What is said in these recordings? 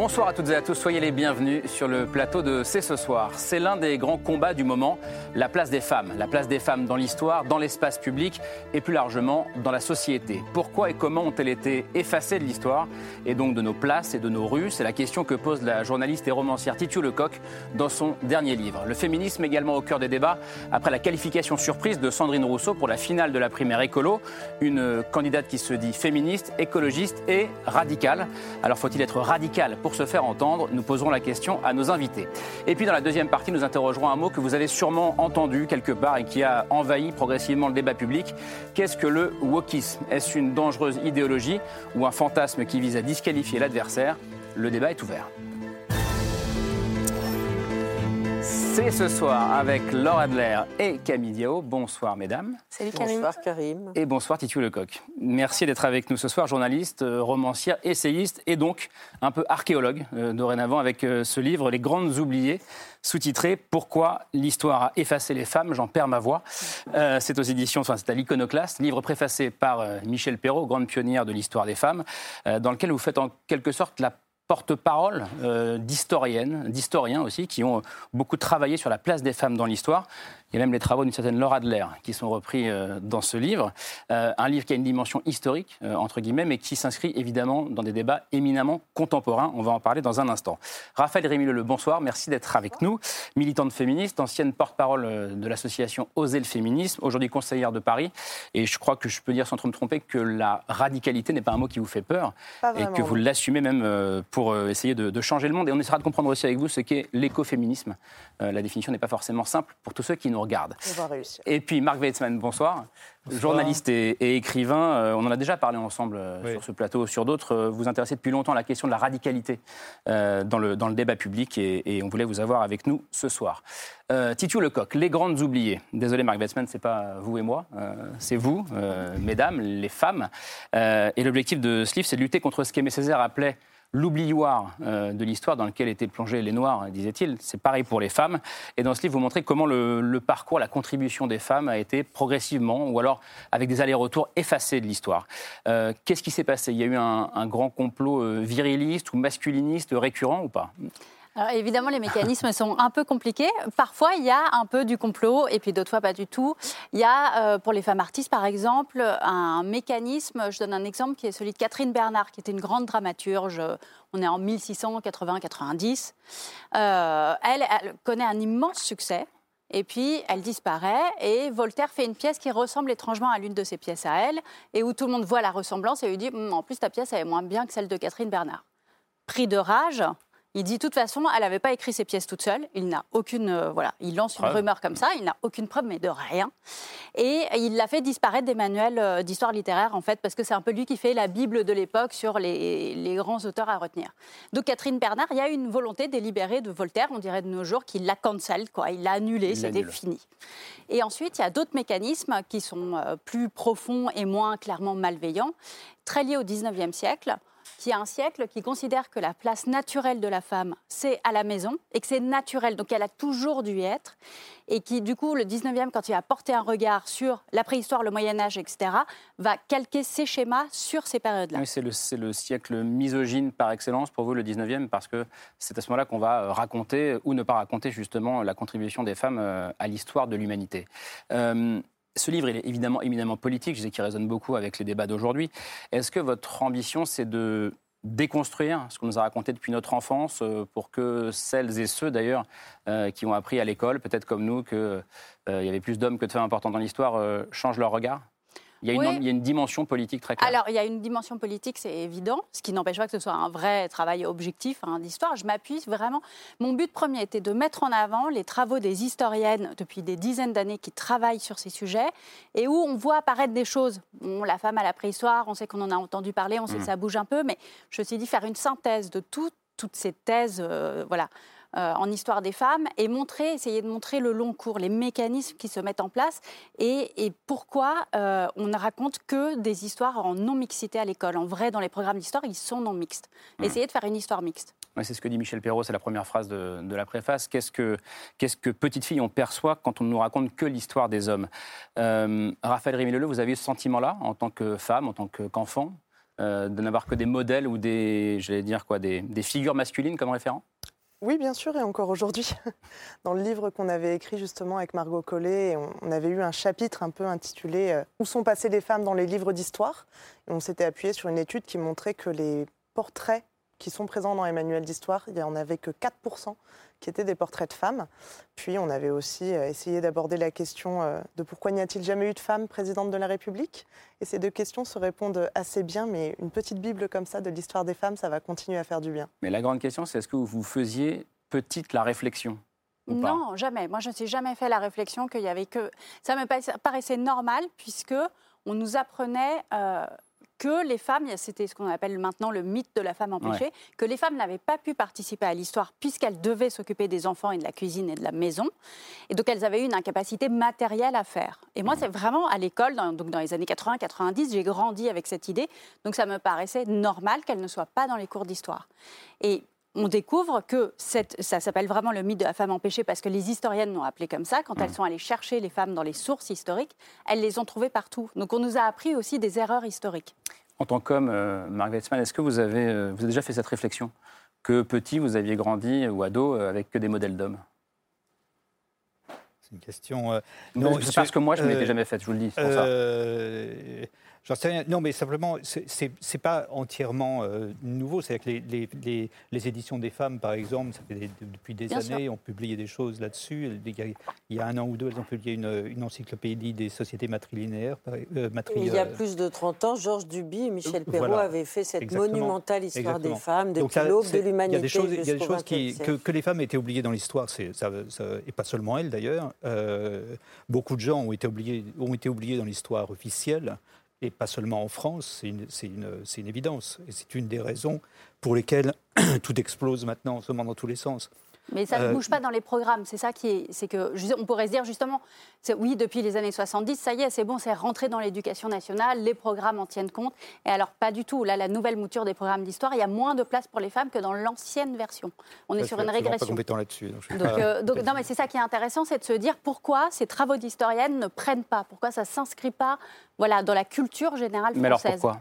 Bonsoir à toutes et à tous, soyez les bienvenus sur le plateau de C'est ce soir. C'est l'un des grands combats du moment, la place des femmes. La place des femmes dans l'histoire, dans l'espace public et plus largement dans la société. Pourquoi et comment ont-elles été effacées de l'histoire et donc de nos places et de nos rues? C'est la question que pose la journaliste et romancière Titu Lecoq dans son dernier livre. Le féminisme également au cœur des débats après la qualification surprise de Sandrine Rousseau pour la finale de la primaire écolo, une candidate qui se dit féministe, écologiste et radicale. Alors faut-il être radical pour se faire entendre Nous poserons la question à nos invités. Et puis dans la deuxième partie, nous interrogerons un mot que vous avez sûrement entendu quelque part et qui a envahi progressivement le débat public. Qu'est-ce que le wokisme? Est-ce une dangereuse idéologie ou un fantasme qui vise à disqualifier l'adversaire? Le débat est ouvert. C'est ce soir avec Laura Adler et Camille Diao. Bonsoir mesdames. Salut Karim. Bonsoir Karim. Et bonsoir Titu Lecoq. Merci d'être avec nous ce soir, journaliste, euh, romancière, essayiste et donc un peu archéologue euh, dorénavant avec euh, ce livre Les Grandes Oubliées, sous-titré Pourquoi l'histoire a effacé les femmes, j'en perds ma voix. c'est aux éditions, enfin c'est à l'Iconoclaste, livre préfacé par Michel Perrault, grande pionnière de l'histoire des femmes, dans lequel vous faites en quelque sorte la porte-parole euh, d'historiennes, d'historiens aussi, qui ont beaucoup travaillé sur la place des femmes dans l'histoire. Il y a même les travaux d'une certaine Laura Adler qui sont repris euh, dans ce livre. Euh, un livre qui a une dimension historique, euh, entre guillemets, mais qui s'inscrit évidemment dans des débats éminemment contemporains. On va en parler dans un instant. Raphaël Rémileux, bonsoir. Merci d'être avec nous. Militante féministe, ancienne porte-parole de l'association Oser le féminisme, aujourd'hui conseillère de Paris. Et je crois que je peux dire sans trop me tromper que la radicalité n'est pas un mot qui vous fait peur et que vous l'assumez même pour essayer de, de, changer le monde. Et on essaiera de comprendre aussi avec vous ce qu'est l'écoféminisme. la définition n'est pas forcément simple pour tous ceux qui nous regarde. Et puis Marc Weitzmann, bonsoir. Journaliste et, écrivain, euh, on en a déjà parlé ensemble euh, sur ce plateau, sur d'autres. Euh, vous intéressez depuis longtemps à la question de la radicalité dans, le, dans le débat public et, on voulait vous avoir avec nous ce soir. Titu Lecoq, les grandes oubliées. Désolé Marc Weitzmann, c'est pas vous et moi, c'est vous, mesdames, les femmes. et l'objectif de ce livre, c'est de lutter contre ce qu'Aimé Césaire appelait l'oublioir euh, de l'histoire dans lequel étaient plongés les Noirs, disait-il. C'est pareil pour les femmes. Et dans ce livre, vous montrez comment le, parcours, la contribution des femmes a été progressivement, ou alors avec des allers-retours effacés de l'histoire. Euh, qu'est-ce qui s'est passé? Il y a eu un, un grand complot euh, viriliste ou masculiniste récurrent ou pas? Évidemment, les mécanismes sont un peu compliqués. Parfois, il y a un peu du complot, et puis d'autres fois, pas du tout. Il y a, euh, pour les femmes artistes, par exemple, un mécanisme, je donne un exemple, qui est celui de Catherine Bernard, qui était une grande dramaturge. On est en 1680-90. Euh, elle, elle connaît un immense succès. Et puis, elle disparaît et Voltaire fait une pièce qui ressemble étrangement à l'une de ses pièces à elle et où tout le monde voit la ressemblance et lui dit hum, En plus, ta pièce, elle est moins bien que celle de Catherine Bernard. Pris de rage, il dit de toute façon, elle n'avait pas écrit ses pièces toute seule. Il n'a aucune, euh, voilà, il lance une rumeur comme ça. Il n'a aucune preuve, mais de rien. Et il l'a fait disparaître des manuels euh, d'histoire littéraire, en fait, parce que c'est un peu lui qui fait la bible de l'époque sur les, grands auteurs à retenir. Donc Catherine Bernard, il y a une volonté délibérée de Voltaire, on dirait de nos jours, qu'il l'a cancel, quoi. Il l'a annulé, c'était fini. Et ensuite, il y a d'autres mécanismes qui sont euh, plus profonds et moins clairement malveillants, très liés au 19e siècle qui a un siècle qui considère que la place naturelle de la femme, c'est à la maison et que c'est naturel, donc elle a toujours dû être, et qui, du coup, le 19e, quand il va porter un regard sur la préhistoire, le Moyen-Âge, etc., va calquer ses schémas sur ces périodes-là. Oui, c'est le, le, siècle misogyne par excellence pour vous, le 19e, parce que c'est à ce moment-là qu'on va euh, raconter ou ne pas raconter justement la contribution des femmes euh, à l'histoire de l'humanité. Euh, ce livre, il est évidemment éminemment politique, je sais qu'il résonne beaucoup avec les débats d'aujourd'hui. Est-ce que votre ambition, c'est de déconstruire ce qu'on nous a raconté depuis notre enfance euh, pour que celles et ceux d'ailleurs euh, qui ont appris à l'école, peut-être comme nous, qu'il euh, y avait plus d'hommes que de femmes importants dans l'histoire, changent leur regard? Il y, a une, dimension politique très claire. Alors, il y a une dimension politique, c'est évident, ce qui n'empêche pas que ce soit un vrai travail objectif hein, d'histoire. Je m'appuie vraiment. Mon but premier était de mettre en avant les travaux des historiennes depuis des dizaines d'années qui travaillent sur ces sujets et où on voit apparaître des choses. la femme à la préhistoire, on sait qu'on en a entendu parler, on sait que mm. ça bouge un peu, mais je me suis dit faire une synthèse de toutes ces thèses, euh, voilà en histoire des femmes et montrer, essayer de montrer le long cours, les mécanismes qui se mettent en place et, pourquoi on ne raconte que des histoires en non-mixité à l'école. En vrai, dans les programmes d'histoire, ils sont non mixtes. Hmm. Essayer de faire une histoire mixte. c'est ce que dit Michel Perrault, c'est la première phrase de, la préface. Qu'est-ce que, qu'est-ce que petite fille on perçoit quand on ne nous raconte que l'histoire des hommes? Euh, Raphaël Rémy-Leleu, vous avez eu ce sentiment-là en tant que femme, en tant qu'enfant, euh, de n'avoir que des modèles ou des, j'allais dire quoi, des, figures masculines comme référent? Oui, bien sûr, et encore aujourd'hui. Dans le livre qu'on avait écrit justement avec Margot Collet, on avait eu un chapitre un peu intitulé euh, Où sont passées les femmes dans les livres d'histoire? On s'était appuyé sur une étude qui montrait que les portraits qui sont présents dans les manuels d'histoire, il n'y en avait que 4% qui étaient des portraits de femmes. Puis on avait aussi euh, essayé d'aborder la question euh, de pourquoi n'y a-t-il jamais eu de femme présidente de la République? Et ces deux questions se répondent assez bien, mais une petite Bible comme ça de l'histoire des femmes, ça va continuer à faire du bien. Mais la grande question, c'est est-ce que vous faisiez petite la réflexion non, jamais. Moi, je ne me suis jamais fait la réflexion qu'il y avait que. Ça me paraissait normal puisque on nous apprenait euh, que les femmes, c'était ce qu'on appelle maintenant le mythe de la femme empêchée, que les femmes n'avaient pas pu participer à l'histoire puisqu'elles devaient s'occuper des enfants et de la cuisine et de la maison. Et donc elles avaient une incapacité matérielle à faire. Et moi, c'est vraiment à l'école, dans, donc dans les années 80-90, j'ai grandi avec cette idée. Donc ça me paraissait normal qu'elles ne soient pas dans les cours d'histoire. Et on découvre que ça s'appelle vraiment le mythe de la femme empêchée parce que les historiennes l'ont appelé comme ça. Quand elles sont allées chercher les femmes dans les sources historiques, elles les ont trouvées partout. Donc on nous a appris aussi des erreurs historiques. En tant qu'homme, euh, Marc est-ce que vous avez, euh, vous avez déjà fait cette réflexion que petit, vous aviez grandi ou ado euh, avec que des modèles d'hommes? C'est une question. non, parce que moi, je ne m'étais jamais faite, je vous le dis. J'en sais rien. Non, mais simplement, c'est pas entièrement euh, nouveau. C'est que les, les, les, éditions des femmes, par exemple, ça fait depuis des années, ont publié des choses là-dessus. Il y a un an ou deux, elles ont publié une, une encyclopédie des sociétés matrilinéaires. Euh, il y a plus de 30 ans, Georges Duby et Michel Perrault avaient fait cette monumentale histoire des femmes depuis l'aube de l'humanité. Il y a des choses, qui, que, les femmes étaient oubliées dans l'histoire, et pas seulement elles d'ailleurs. Euh, beaucoup de gens ont été oubliés, ont été oubliés dans l'histoire officielle et pas seulement en France, c'est une, évidence. Et c'est une des raisons pour lesquelles tout explose maintenant en ce moment dans tous les sens. Mais ça ne euh, bouge pas dans les programmes. C'est ça qui est. C'est que on pourrait se dire justement, oui, depuis les années 70, ça y est, c'est bon, c'est rentré dans l'éducation nationale, les programmes en tiennent compte. Et alors pas du tout. Là, la nouvelle mouture des programmes d'histoire, il y a moins de place pour les femmes que dans l'ancienne version. On est sur une régression. Pas compétent là-dessus. Donc, euh, donc, non, mais c'est ça qui est intéressant, c'est de se dire pourquoi ces travaux d'historiennes ne prennent pas, pourquoi ça s'inscrit pas, voilà, dans la culture générale française. Mais alors pourquoi?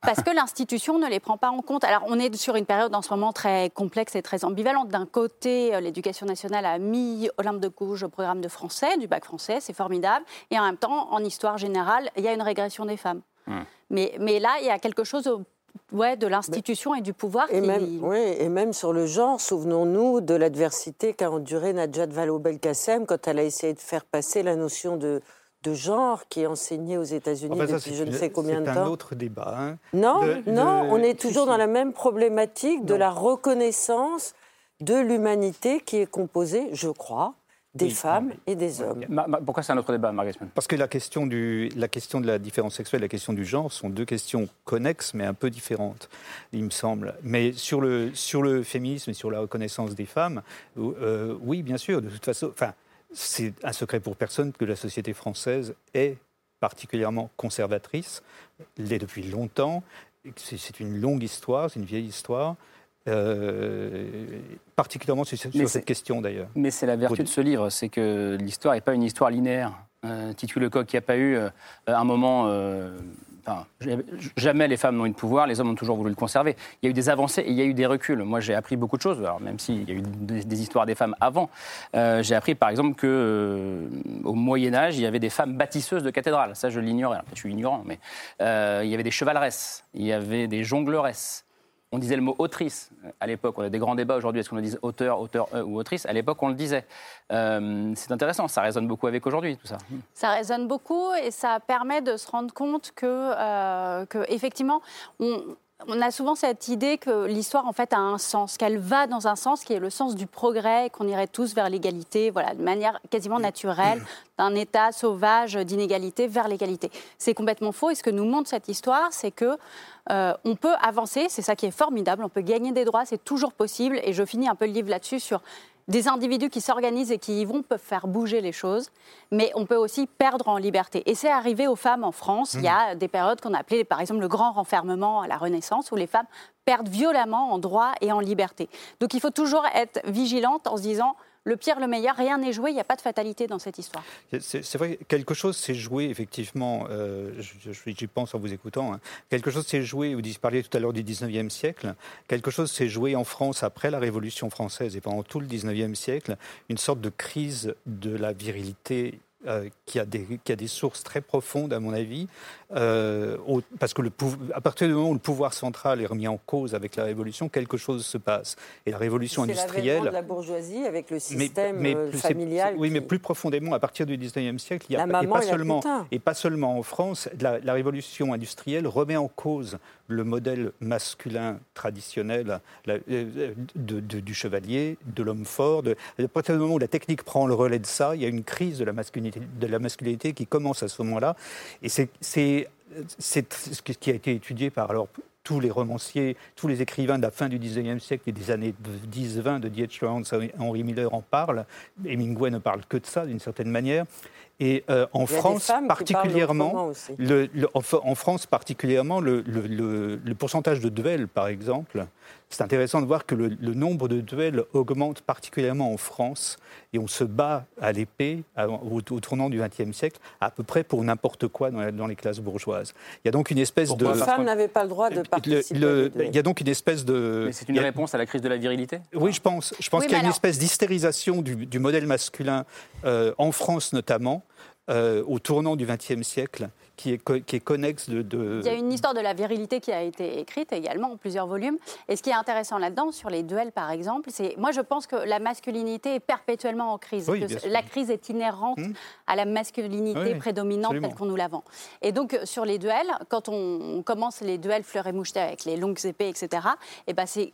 Parce que l'institution ne les prend pas en compte. Alors on est sur une période en ce moment très complexe et très ambivalente. D'un côté, euh, l'éducation nationale a mis Olympe de Gouges au programme de français, du bac français, c'est formidable. Et en même temps, en histoire générale, il y a une régression des femmes. Hmm. Mais, mais là, il y a quelque chose ouais, de l'institution et du pouvoir. Et, même, oui, et même sur le genre, souvenons-nous de l'adversité qu'a endurée Najat Vallaud-Belkacem quand elle a essayé de faire passer la notion de, de genre qui est enseigné aux États-Unis depuis je ne sais combien de temps. C'est un autre débat. Hein. Non, non, on est toujours dans la même problématique de la reconnaissance de l'humanité qui est composée, je crois, des femmes et des hommes. pourquoi c'est un autre débat, Marguerite Parce que la question, du, la question de la différence sexuelle et la question du genre sont deux questions connexes, mais un peu différentes, il me semble. Mais sur le, sur le féminisme et sur la reconnaissance des femmes, euh, oui, bien sûr, de toute façon. Enfin, c'est un secret pour personne que la société française est particulièrement conservatrice, l'est depuis longtemps. C'est une longue histoire, c'est une vieille histoire. Euh, particulièrement sur, cette question d'ailleurs. Mais c'est la vertu de ce livre, c'est que l'histoire n'est pas une histoire linéaire. Euh, Titu Lecoq, il n'y a pas eu euh, un moment jamais les femmes n'ont eu de pouvoir, les hommes ont toujours voulu le conserver. Il y a eu des avancées et il y a eu des reculs. Moi, j'ai appris beaucoup de choses, alors, même s'il y a eu des, histoires des femmes avant. Euh, j'ai appris, par exemple, qu'au euh, Moyen Âge, il y avait des femmes bâtisseuses de cathédrales. Ça, je l'ignorais. Je suis ignorant, mais euh, il y avait des chevaleresses, il y avait des jongleuresses. On disait le mot autrice à l'époque. On a des grands débats aujourd'hui. Est-ce qu'on dit auteur, auteur euh, ou autrice? À l'époque, on le disait. Euh, c'est intéressant. Ça résonne beaucoup avec aujourd'hui, tout ça. Ça résonne beaucoup et ça permet de se rendre compte que, euh, que effectivement, on, on a souvent cette idée que l'histoire en fait a un sens, qu'elle va dans un sens qui est le sens du progrès, qu'on irait tous vers l'égalité, voilà, de manière quasiment naturelle, d'un état sauvage d'inégalité vers l'égalité. C'est complètement faux. Et ce que nous montre cette histoire, c'est que euh, on peut avancer. C'est ça qui est formidable. On peut gagner des droits. C'est toujours possible. Et je finis un peu le livre là-dessus sur des individus qui s'organisent et qui y vont peuvent faire bouger les choses, mais on peut aussi perdre en liberté. Et c'est arrivé aux femmes en France. Il y a mmh. des périodes qu'on appelait, par exemple, le grand renfermement à la Renaissance, où les femmes perdent violemment en droit et en liberté. Donc il faut toujours être vigilante en se disant le pire, le meilleur, rien n'est joué, il n'y a pas de fatalité dans cette histoire. C'est vrai, quelque chose s'est joué, effectivement, euh, j'y pense en vous écoutant, hein. quelque chose s'est joué, vous parliez tout à l'heure du 19e siècle, quelque chose s'est joué en France après la Révolution française et pendant tout le 19e siècle, une sorte de crise de la virilité euh, qui, a des, qui a des sources très profondes, à mon avis, euh, parce que le, à partir du moment où le pouvoir central est remis en cause avec la Révolution, quelque chose se passe. Et la Révolution industrielle... C'est la bourgeoisie avec le système euh, familial. Oui, mais plus profondément, à partir du 19e siècle, il y a, et, pas seulement, et pas seulement en France, la, la Révolution industrielle remet en cause le modèle masculin traditionnel du chevalier, de l'homme fort. à partir du moment où la technique prend le relais de ça, il y a une crise de la masculinité, de la masculinité qui commence à ce moment-là. Et c'est ce qui a été étudié par alors, tous les romanciers, tous les écrivains de la fin du 19e siècle et des années 10-20 de D.H. Lawrence, Henry Miller en parlent. Hemingway ne parle que de ça, d'une certaine manière. Et euh, en, France, particulièrement, le, en, France particulièrement, le, pourcentage de duels, par exemple, c'est intéressant de voir que le, nombre de duels augmente particulièrement en France, et on se bat à l'épée au, tournant du XXe siècle, à peu près pour n'importe quoi dans, les classes bourgeoises. Il y a donc une espèce de... Les femmes n'avaient pas le droit de participer. il y a donc une espèce de... Mais c'est une réponse à la crise de la virilité Oui, je pense. Je pense qu'il y a une espèce d'hystérisation du, modèle masculin, euh, en France notamment, euh, au tournant du XXe siècle qui est, qui est connexe de, Il y a une histoire de la virilité qui a été écrite également en plusieurs volumes. Et ce qui est intéressant là-dedans, sur les duels par exemple, c'est moi je pense que la masculinité est perpétuellement en crise. la crise est inhérente mmh. à la masculinité prédominante telle qu'on nous la vend. Et donc sur les duels, quand on, commence les duels fleurs et mouchetés avec les longues épées, etc., et ben c'est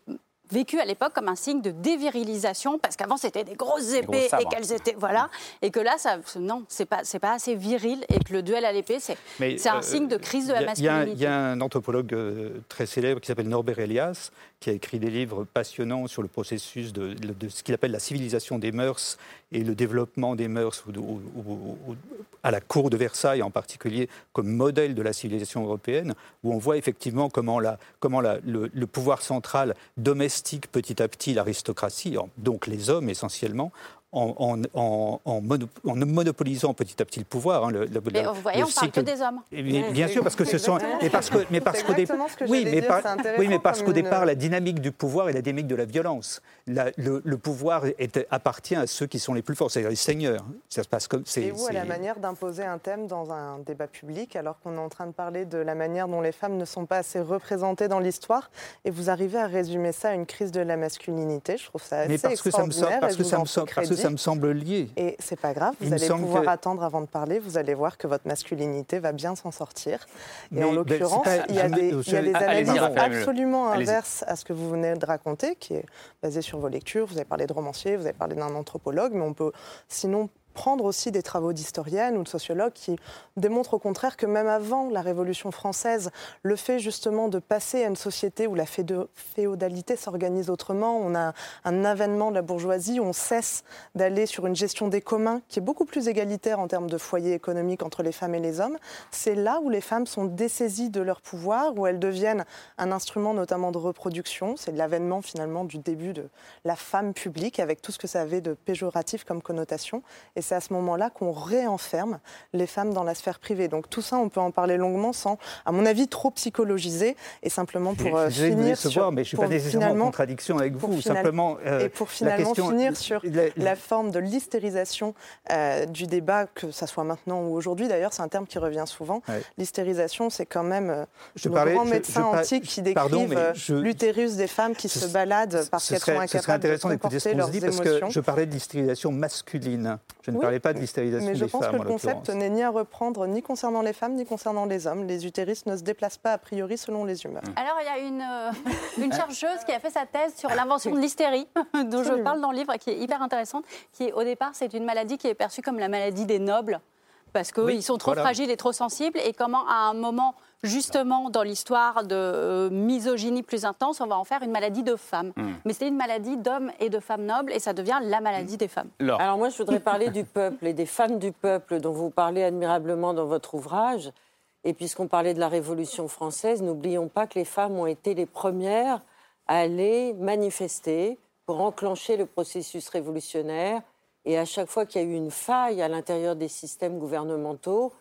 vécu à l'époque comme un signe de dévirilisation parce qu'avant c'était des grosses épées et qu'elles étaient voilà et que là ça non c'est pas c'est pas assez viril et que le duel à l'épée c'est c'est un euh, signe de crise de la masculinité. Il y, a un anthropologue euh, très célèbre qui s'appelle Norbert Elias qui a écrit des livres passionnants sur le processus de, ce qu'il appelle la civilisation des mœurs et le développement des mœurs à la cour de Versailles en particulier comme modèle de la civilisation européenne où on voit effectivement comment, la, comment le pouvoir central domestique petit à petit l'aristocratie, donc les hommes essentiellement, en, en, en, monopolisant petit à petit le pouvoir. Hein, le, mais vous voyez, on parle que des hommes. bien sûr, parce que ce sont. Mais parce que, mais parce qu'au départ, oui, mais, oui, mais parce qu'au départ, la dynamique du pouvoir est la dynamique de la violence. le, pouvoir est, appartient à ceux qui sont les plus forts, c'est-à-dire les seigneurs. Ça se passe comme. Et vous, à la manière d'imposer un thème dans un débat public, alors qu'on est en train de parler de la manière dont les femmes ne sont pas assez représentées dans l'histoire, et vous arrivez à résumer ça à une crise de la masculinité. Je trouve ça assez mais parce que ça me sort, parce que ça me sort, parce que ça me semble lié. Et c'est pas grave, vous allez pouvoir attendre avant de parler, vous allez voir que votre masculinité va bien s'en sortir. Et en ben, l'occurrence, il, y a des, analyses absolument inverses à ce que vous venez de raconter, qui est basé sur vos lectures. Vous avez parlé de romancier, vous avez parlé d'un anthropologue, mais on peut sinon prendre aussi des travaux d'historiennes ou de sociologues qui démontrent au contraire que même avant la Révolution française, le fait justement de passer à une société où la féodalité s'organise autrement, on a un avènement de la bourgeoisie, on cesse d'aller sur une gestion des communs qui est beaucoup plus égalitaire en termes de foyer économique entre les femmes et les hommes, c'est là où les femmes sont dessaisies de leur pouvoir, où elles deviennent un instrument notamment de reproduction. C'est l'avènement finalement du début de la femme publique avec tout ce que ça avait de péjoratif comme connotation. C'est à ce moment-là qu'on réenferme les femmes dans la sphère privée. Donc tout ça, on peut en parler longuement sans, à mon avis, trop psychologiser et simplement pour euh, finir sur, voir, mais je suis pas nécessairement en contradiction avec vous. simplement, euh, et pour finalement finir sur la, forme de l'hystérisation euh, du débat, que ça soit maintenant ou aujourd'hui. D'ailleurs, c'est un terme qui revient souvent. L'hystérisation, c'est quand même je le grand médecin antique qui décrivent l'utérus des femmes qui se, baladent parce qu'elles sont incapables de comporter leurs émotions. Parce que je parlais de l'hystérisation masculine. Je ne parlais pas de l'hystérisation des femmes. Mais je pense que le concept n'est ni à reprendre ni concernant les femmes ni concernant les hommes. Les utéris ne se déplacent pas a priori selon les humeurs. Alors il y a une, euh, une chercheuse qui a fait sa thèse sur l'invention de l'hystérie, dont je parle dans le livre, qui est hyper intéressante, qui au départ c'est une maladie qui est perçue comme la maladie des nobles parce qu'ils sont trop fragiles et trop sensibles, et comment à un moment, justement, dans l'histoire de euh, misogynie plus intense, on va en faire une maladie de femmes. Hmm. Mais c'est une maladie d'hommes et de femmes nobles, et ça devient la maladie des femmes. Alors moi, je voudrais parler du peuple et des femmes du peuple dont vous parlez admirablement dans votre ouvrage. Et puisqu'on parlait de la Révolution française, n'oublions pas que les femmes ont été les premières à aller manifester pour enclencher le processus révolutionnaire et à chaque fois qu'il y a eu une faille à l'intérieur des systèmes gouvernementaux,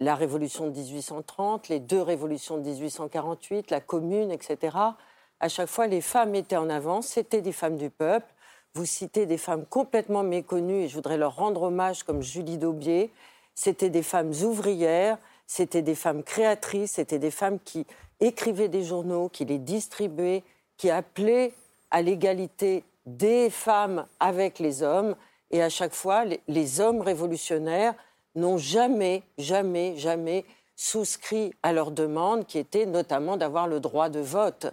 la révolution de 1830, les deux révolutions de 1848, la commune, etc., à chaque fois, les femmes étaient en avance, c'était des femmes du peuple. Vous citez des femmes complètement méconnues, et je voudrais leur rendre hommage, comme Julie Daubier. C'était des femmes ouvrières, c'était des femmes créatrices, c'était des femmes qui écrivaient des journaux, qui les distribuaient, qui appelaient à l'égalité des femmes avec les hommes. Et à chaque fois, les, hommes révolutionnaires n'ont jamais, jamais, jamais souscrit à leur demande, qui était notamment d'avoir le droit de vote.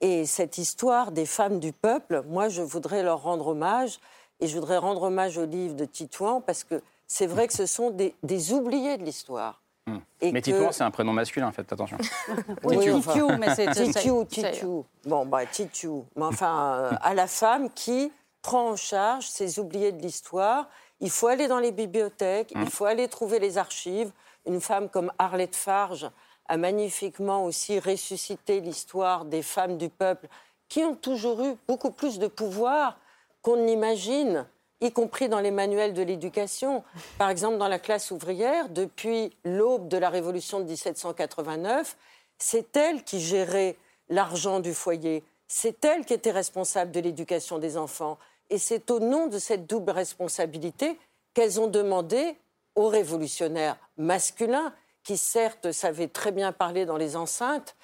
Et cette histoire des femmes du peuple, moi, je voudrais leur rendre hommage, et je voudrais rendre hommage au livre de Titouan, parce que c'est vrai que ce sont des, oubliés de l'histoire. Hmm. mais Titouan, c'est un prénom masculin, faites attention. oui, Titiou, mais c'est Titiou, Titiou. Bon, bah, Titiou. Mais enfin, euh, à la femme qui prend en charge ces oubliés de l'histoire. Il faut aller dans les bibliothèques, il mmh. faut aller trouver les archives. Une femme comme Arlette Farge a magnifiquement aussi ressuscité l'histoire des femmes du peuple qui ont toujours eu beaucoup plus de pouvoir qu'on n'imagine, y compris dans les manuels de l'éducation. Par exemple, dans la classe ouvrière, depuis l'aube de la Révolution de 1789, c'est elle qui gérait l'argent du foyer, c'est elle qui était responsable de l'éducation des enfants, et c'est au nom de cette double responsabilité qu'elles ont demandé aux révolutionnaires masculins, qui certes savaient très bien parler dans les enceintes,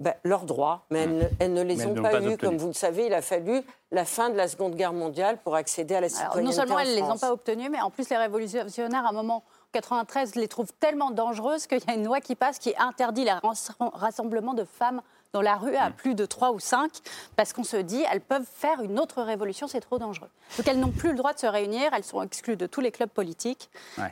ben, leurs droits, mais elles, ne, les ont pas, eus. Comme vous le savez, il a fallu la fin de la Seconde Guerre mondiale pour accéder à la citoyenneté. non seulement elles ne les ont pas obtenues, mais en plus les révolutionnaires, à un moment 93 les trouvent tellement dangereuses qu'il y a une loi qui passe qui interdit le rassemblement de femmes dans la rue à mm. plus de 3 ou 5, parce qu'on se dit, elles peuvent faire une autre révolution, c'est trop dangereux. Donc elles n'ont plus le droit de se réunir, elles sont exclues de tous les clubs politiques.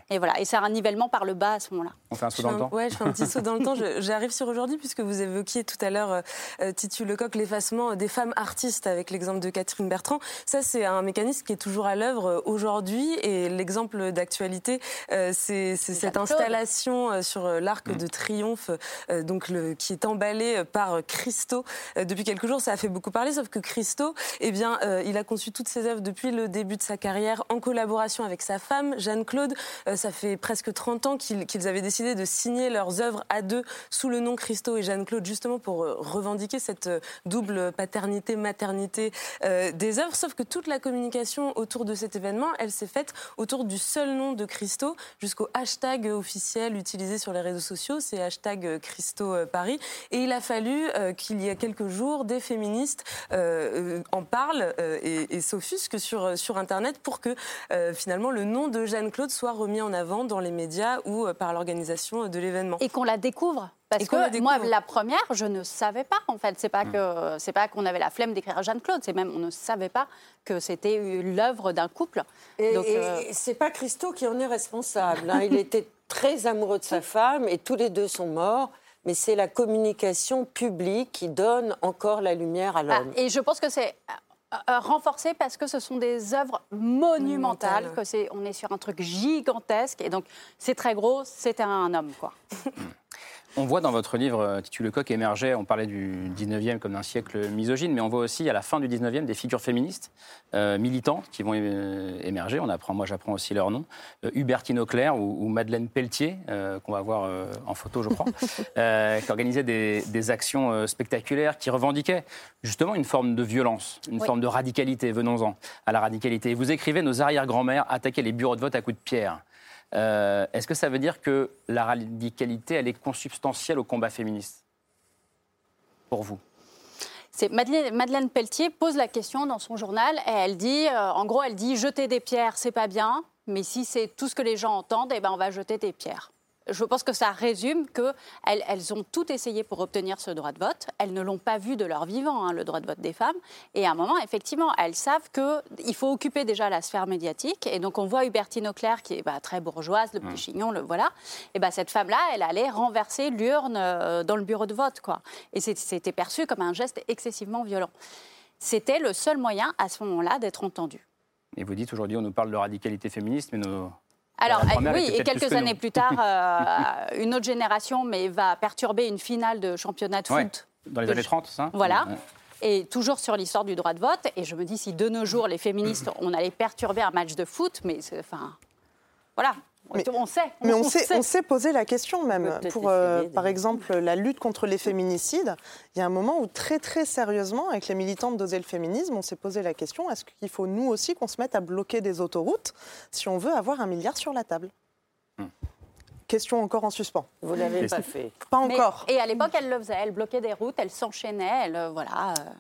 Et voilà, et c'est un nivellement par le bas à ce moment-là. On fait un saut dans le temps Ouais, je fais un petit saut dans le temps. J'arrive sur aujourd'hui, puisque vous évoquiez tout à l'heure, euh, euh, Titu Lecoq, l'effacement des femmes artistes avec l'exemple de Catherine Bertrand. Ça, c'est un mécanisme qui est toujours à l'œuvre euh, aujourd'hui. Et l'exemple d'actualité, c'est cette installation sur l'Arc mm. de Triomphe, donc le, qui est emballé par Christo. Euh, depuis quelques jours, ça a fait beaucoup parler, sauf que Christo, eh bien, euh, il a conçu toutes ses œuvres depuis le début de sa carrière en collaboration avec sa femme, Jeanne-Claude. Euh, ça fait presque 30 ans qu'ils avaient décidé de signer leurs œuvres à deux sous le nom Christo et Jeanne-Claude, justement pour revendiquer cette double paternité, maternité des œuvres. Sauf que toute la communication autour de cet événement, elle s'est faite autour du seul nom de Christo, jusqu'au hashtag officiel utilisé sur les réseaux sociaux, c'est hashtag Christo Paris. Et il a fallu qu'il y a quelques jours, des féministes euh, euh, en parlent euh, et, s'offusquent sur, sur Internet pour que finalement le nom de Jeanne-Claude soit remis en avant dans les médias ou par l'organisation de l'événement. Et qu'on la découvre parce que moi, la première, je ne savais pas en fait. C'est pas hmm. que c'est pas qu'on avait la flemme d'écrire Jeanne-Claude. C'est même on ne savait pas que c'était l'œuvre d'un couple. Et, et c'est pas Christo qui en est responsable. Hein. Il était très amoureux de sa femme et tous les deux sont morts mais c'est la communication publique qui donne encore la lumière à l'homme. Ah, et je pense que c'est euh, euh, renforcé parce que ce sont des œuvres monumentales, que c'est, on est sur un truc gigantesque, et donc c'est très gros, c'était un homme, quoi. On voit dans votre livre, euh, Titu Lecoq émerger, on parlait du 19e comme d'un siècle misogyne, mais on voit aussi à la fin du 19e des figures féministes euh, militantes qui vont euh, émerger. On apprend, moi j'apprends aussi leur nom. Hubertine Auclair ou, Madeleine Pelletier, qu'on va voir en photo je crois, qui organisaient des, actions spectaculaires, qui revendiquaient justement une forme de violence, une forme de radicalité. Venons-en à la radicalité. Vous écrivez, nos arrière-grand-mères attaquaient les bureaux de vote à coups de pierre. Euh, est-ce que ça veut dire que la radicalité, elle est consubstantielle au combat féministe Pour vous? Madeleine, Pelletier pose la question dans son journal et elle dit, euh, en gros, elle dit jeter des pierres, c'est pas bien, mais si c'est tout ce que les gens entendent, eh ben, on va jeter des pierres je pense que ça résume qu'elles elles ont tout essayé pour obtenir ce droit de vote. Elles ne l'ont pas vu de leur vivant, hein, le droit de vote des femmes. Et à un moment, effectivement, elles savent qu'il faut occuper déjà la sphère médiatique. Et donc, on voit Hubertine Auclair, qui est bah, très bourgeoise, le petit mmh. chignon, le voilà. Et bah, cette femme-là, elle allait renverser l'urne euh, dans le bureau de vote. Quoi. Et c'était perçu comme un geste excessivement violent. C'était le seul moyen, à ce moment-là, d'être entendu. Et vous dites aujourd'hui, on nous parle de radicalité féministe, mais nos alors oui, et quelques années plus tard, euh, une autre génération, mais va perturber une finale de championnat de foot. Dans les années 30, ça Voilà. Et toujours sur l'histoire du droit de vote. Et je me dis, si de nos jours, les féministes, on allait perturber un match de foot, mais enfin, voilà. Mais, on sait. mais on, sait, on s'est posé la question même. Pour, euh, par exemple, la lutte contre les féminicides, il y a un moment où très très sérieusement, avec les militantes d'Oser le féminisme, on s'est posé la question est-ce qu'il faut nous aussi qu'on se mette à bloquer des autoroutes si on veut avoir un milliard sur la table? Hmm. Question encore en suspens. Vous l'avez pas fait. Pas encore. et à l'époque, elle le faisait. Elle bloquait des routes, elle s'enchaînait, elle, euh, voilà. Euh,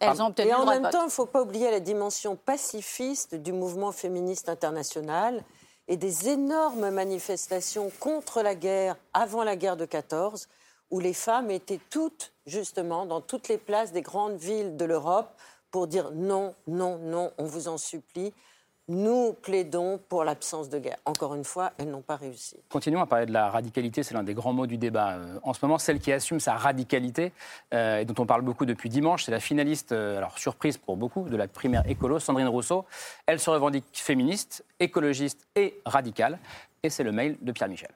elles ont obtenu et en même temps, il ne faut pas oublier la dimension pacifiste du mouvement féministe international et des énormes manifestations contre la guerre avant la guerre de 14, où les femmes étaient toutes, justement, dans toutes les places des grandes villes de l'Europe pour dire non, non, non, on vous en supplie. Nous plaidons pour l'absence de guerre. Encore une fois, elles n'ont pas réussi. Continuons à parler de la radicalité, c'est l'un des grands mots du débat. Euh, en ce moment, celle qui assume sa radicalité, euh, et dont on parle beaucoup depuis dimanche, c'est la finaliste, euh, alors surprise pour beaucoup, de la primaire écolo, Sandrine Rousseau. Elle se revendique féministe, écologiste et radicale. Et c'est le mail de Pierre Michel.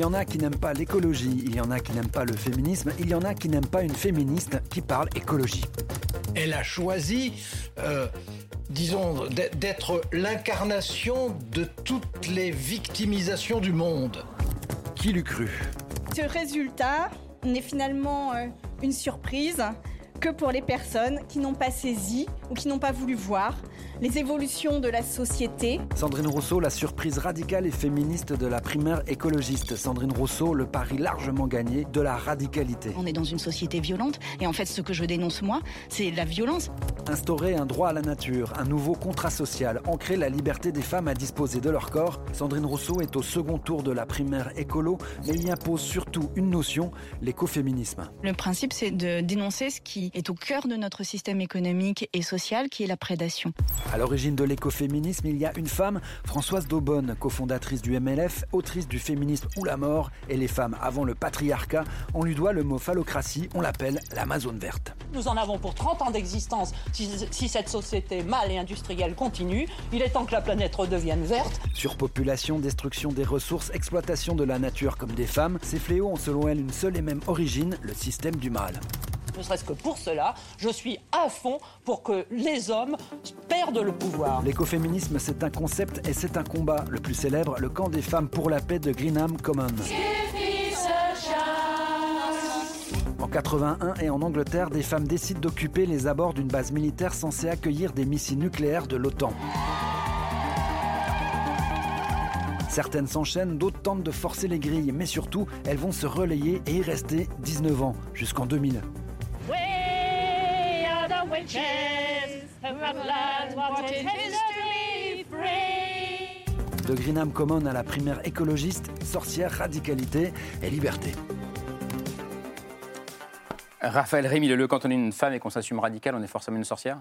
Y en a qui n'aiment pas l'écologie, il y en a qui n'aiment pas le féminisme, il y en a qui n'aiment pas une féministe qui parle écologie. Elle a choisi, euh, disons, d'être l'incarnation de toutes les victimisations du monde. Qui l'eût cru? Ce résultat n'est finalement euh, une surprise que pour les personnes qui n'ont pas saisi ou qui n'ont pas voulu voir les évolutions de la société. Sandrine Rousseau, la surprise radicale et féministe de la primaire écologiste. Sandrine Rousseau, le pari largement gagné de la radicalité. On est dans une société violente et en fait ce que je dénonce moi, c'est la violence. Instaurer un droit à la nature, un nouveau contrat social, ancrer la liberté des femmes à disposer de leur corps. Sandrine Rousseau est au second tour de la primaire écolo, mais il y impose surtout une notion, l'écoféminisme. Le principe c'est de dénoncer ce qui est au cœur de notre système économique et social, qui est la prédation. À l'origine de l'écoféminisme, il y a une femme, Françoise Daubonne, cofondatrice du MLF, autrice du féminisme ou la mort, et les femmes avant le patriarcat. On lui doit le mot phallocratie, on l'appelle l'Amazone verte. Nous en avons pour 30 ans d'existence. Si, cette société mâle et industrielle continue, il est temps que la planète redevienne verte. Surpopulation, destruction des ressources, exploitation de la nature comme des femmes, ces fléaux ont selon elle une seule et même origine, le système du mal ne serait-ce que pour cela, je suis à fond pour que les hommes perdent le pouvoir. L'écoféminisme, c'est un concept et c'est un combat. Le plus célèbre, le camp des femmes pour la paix de Greenham Common. En 81 et en Angleterre, des femmes décident d'occuper les abords d'une base militaire censée accueillir des missiles nucléaires de l'OTAN. Certaines s'enchaînent, d'autres tentent de forcer les grilles, mais surtout, elles vont se relayer et y rester 19 ans, jusqu'en 2000. De Greenham Common à la primaire écologiste, sorcière, radicalité et liberté. Raphaël Rémy, le quand on est une femme et qu'on s'assume radical, on est forcément une sorcière?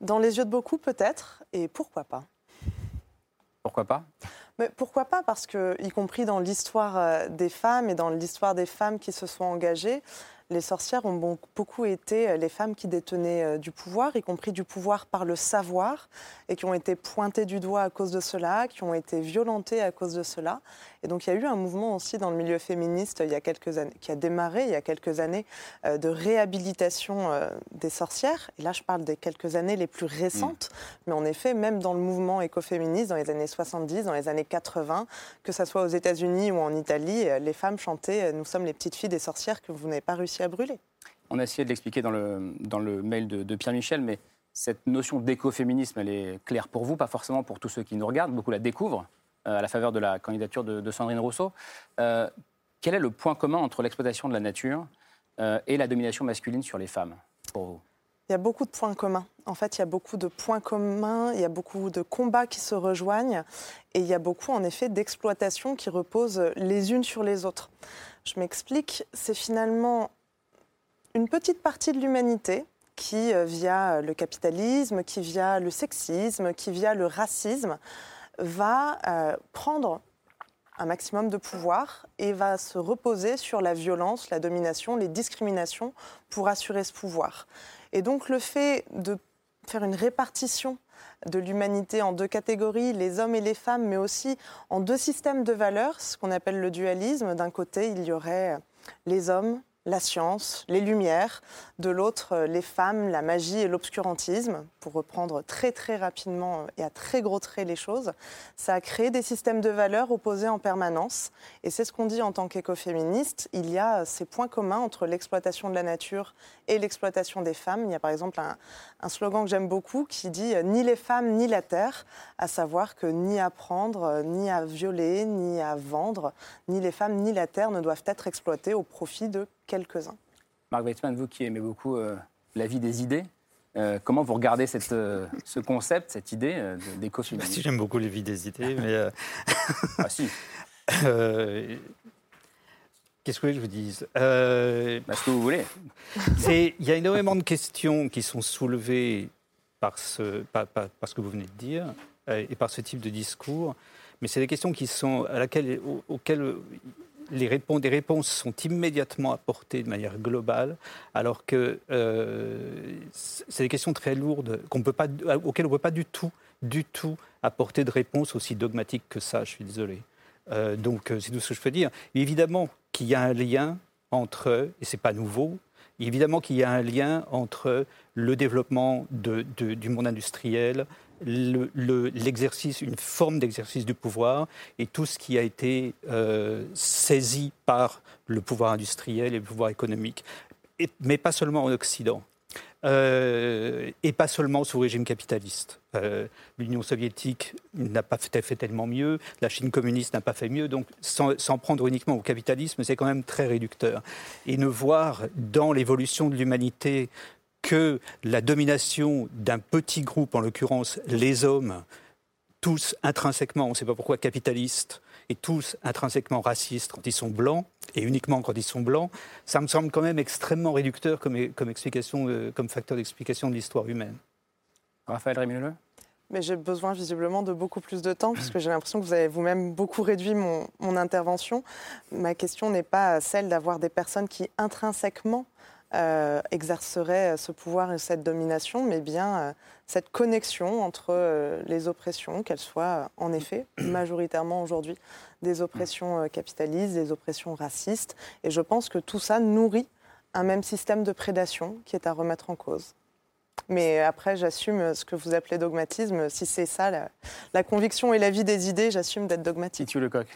Dans les yeux de beaucoup, peut-être, et pourquoi pas. Pourquoi pas? Mais pourquoi pas Parce que, y compris dans l'histoire euh, des femmes et dans l'histoire des femmes qui se sont engagées, les sorcières ont beaucoup été euh, les femmes qui détenaient euh, du pouvoir, y compris du pouvoir par le savoir, et qui ont été pointées du doigt à cause de cela, qui ont été violentées à cause de cela. Et donc il y a eu un mouvement aussi dans le milieu féministe il y a quelques années, qui a démarré il y a quelques années euh, de réhabilitation des sorcières. Et là, je parle des quelques années les plus récentes. Mm. Mais en effet, même dans le mouvement écoféministe dans les années 70, dans les années 80, que ce soit aux États-Unis ou en Italie, les femmes chantaient Nous sommes les petites filles des sorcières que vous n'avez pas réussi à brûler. On a essayé de l'expliquer dans le, dans le mail de, Pierre Michel, mais cette notion d'écoféminisme, elle est claire pour vous, pas forcément pour tous ceux qui nous regardent. Beaucoup la découvrent euh, à la faveur de la candidature de, Sandrine Rousseau. Euh, quel est le point commun entre l'exploitation de la nature euh, et la domination masculine sur les femmes, Il y a beaucoup de points communs. En fait, il y a beaucoup de points communs, il y a beaucoup de combats qui se rejoignent et il y a beaucoup, en effet, d'exploitations qui reposent les unes sur les autres. Je m'explique, c'est finalement une petite partie de l'humanité qui, euh, via le capitalisme, qui via le sexisme, qui via le racisme, va euh, prendre un maximum de pouvoir et va se reposer sur la violence, la domination, les discriminations pour assurer ce pouvoir. Et donc le fait de faire une répartition de l'humanité en deux catégories, les hommes et les femmes, mais aussi en deux systèmes de valeurs, ce qu'on appelle le dualisme. D'un côté, il y aurait les hommes la science, les lumières, de l'autre euh, les femmes, la magie et l'obscurantisme, pour reprendre très très rapidement et à très gros traits les choses. Ça a créé des systèmes de valeurs opposés en permanence et c'est ce qu'on dit en tant qu'écoféministe. Il y a ces points communs entre l'exploitation de la nature et l'exploitation des femmes. Il y a par exemple un, un slogan que j'aime beaucoup qui dit euh, ni les femmes ni la terre, à savoir que ni à prendre, euh, ni à violer, ni à vendre, ni les femmes ni la terre ne doivent être exploitées au profit de quelques-uns. Marc Weizmann, vous qui aimez beaucoup euh, la vie des idées, euh, comment vous regardez cette, euh, ce concept, cette idée euh, d'écoféminisme Si j'aime beaucoup les vies des idées, mais... ah si Qu'est-ce que je vous dise? Bah, Ce que vous voulez. Il y a énormément de questions qui sont soulevées par ce, par, par, par ce que vous venez de dire et par ce type de discours, mais c'est des questions qui sont, à laquelle, auxquelles les réponses, des réponses sont immédiatement apportées de manière globale, alors que euh, c'est des questions très lourdes qu'on peut pas, auxquelles on ne peut pas du tout, du tout apporter de réponse aussi dogmatique que ça. Je suis désolé. Euh, donc c'est tout ce que je peux dire. Évidemment qu'il y a un lien entre, et c'est pas nouveau, évidemment qu'il y a un lien entre le développement du monde industriel, l'exercice, une forme d'exercice du pouvoir et tout ce qui a été euh, saisi par le pouvoir industriel et le pouvoir économique, mais pas seulement en Occident. Euh, et pas seulement sous régime capitaliste. Euh, L'Union soviétique n'a pas fait, fait, tellement mieux, la Chine communiste n'a pas fait mieux, donc sans prendre uniquement au capitalisme, c'est quand même très réducteur. Et ne voir dans l'évolution de l'humanité que la domination d'un petit groupe, en l'occurrence les hommes, tous intrinsèquement, on ne sait pas pourquoi, capitalistes, et tous intrinsèquement racistes quand ils sont blancs, et uniquement quand ils sont blancs, ça me semble quand même extrêmement réducteur comme, comme, explication, euh, comme facteur d'explication de l'histoire humaine. Raphaël Rémileux mais j'ai besoin visiblement de beaucoup plus de temps, puisque j'ai l'impression que vous avez vous-même beaucoup réduit mon, mon intervention. Ma question n'est pas celle d'avoir des personnes qui intrinsèquement euh, exercerait ce pouvoir et cette domination, mais bien euh, cette connexion entre euh, les oppressions, qu'elles soient en effet majoritairement aujourd'hui des oppressions capitalistes, des oppressions racistes. Et je pense que tout ça nourrit un même système de prédation qui est à remettre en cause. Mais après, j'assume ce que vous appelez dogmatisme. Si c'est ça, la, la, conviction et la vie des idées, j'assume d'être dogmatique. Tu le coq.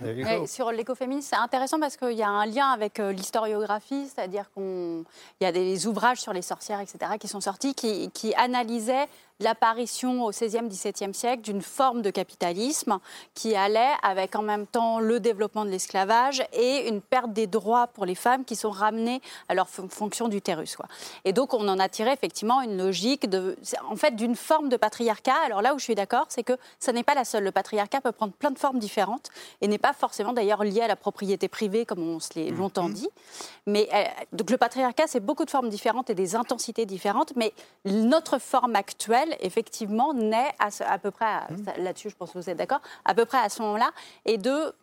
sur l'écoféminisme, c'est intéressant parce qu'il y a un lien avec euh, l'historiographie, c'est-à-dire qu'il y a des ouvrages sur les sorcières, etc., qui sont sortis, qui, qui analysaient l'apparition au XVIe, XVIIe siècle d'une forme de capitalisme qui allait avec en même temps le développement de l'esclavage et une perte des droits pour les femmes qui sont ramenées à leur fonction d'utérus. Et donc on en a tiré effectivement une logique de, en fait, d'une forme de patriarcat. Alors là où je suis d'accord, c'est que ça n'est pas la seule. Le patriarcat peut prendre plein de formes différentes et n'est pas forcément d'ailleurs lié à la propriété privée comme on se l'est mhm. longtemps dit. Mais euh, donc le patriarcat, c'est beaucoup de formes différentes et des intensités différentes. Mais notre forme actuelle effectivement, naît à, à peu près, mmh. là-dessus je pense que vous êtes d'accord, à peu près à ce moment-là, et de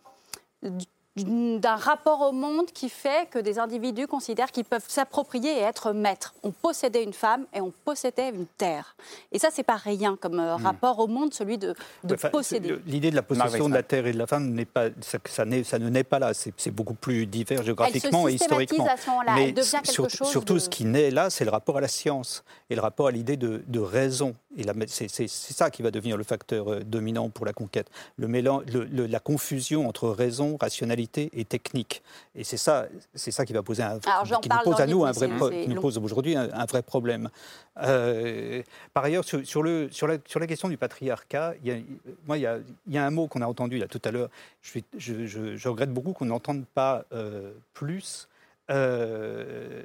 d'un rapport au monde qui fait que des individus considèrent qu'ils peuvent s'approprier et être maîtres. On possédait une femme et on possédait une terre. Et ça, c'est pas rien comme euh, hmm. rapport au monde, celui de, de posséder. L'idée de la possession de la terre et de la femme n'est pas, ça, ça, ça, ne naît pas là. C'est beaucoup plus divers géographiquement et historiquement. Mais surtout, ce qui naît là, c'est le rapport à la science et le rapport à l'idée de, de, raison. Et c'est ça qui va devenir le facteur euh, dominant pour la conquête. Le mélange, le, la confusion entre raison, rationalité et technique. Et c'est ça, c'est ça qui va poser un, qui nous pose à nous un vrai, qui nous pose aujourd'hui un, vrai problème. Euh, par ailleurs, sur, sur, le, sur, la, sur la question du patriarcat, il y a, moi, il y a, il y a un mot qu'on a entendu là tout à l'heure. Je, je, je, je, regrette beaucoup qu'on n'entende pas euh, plus. Euh,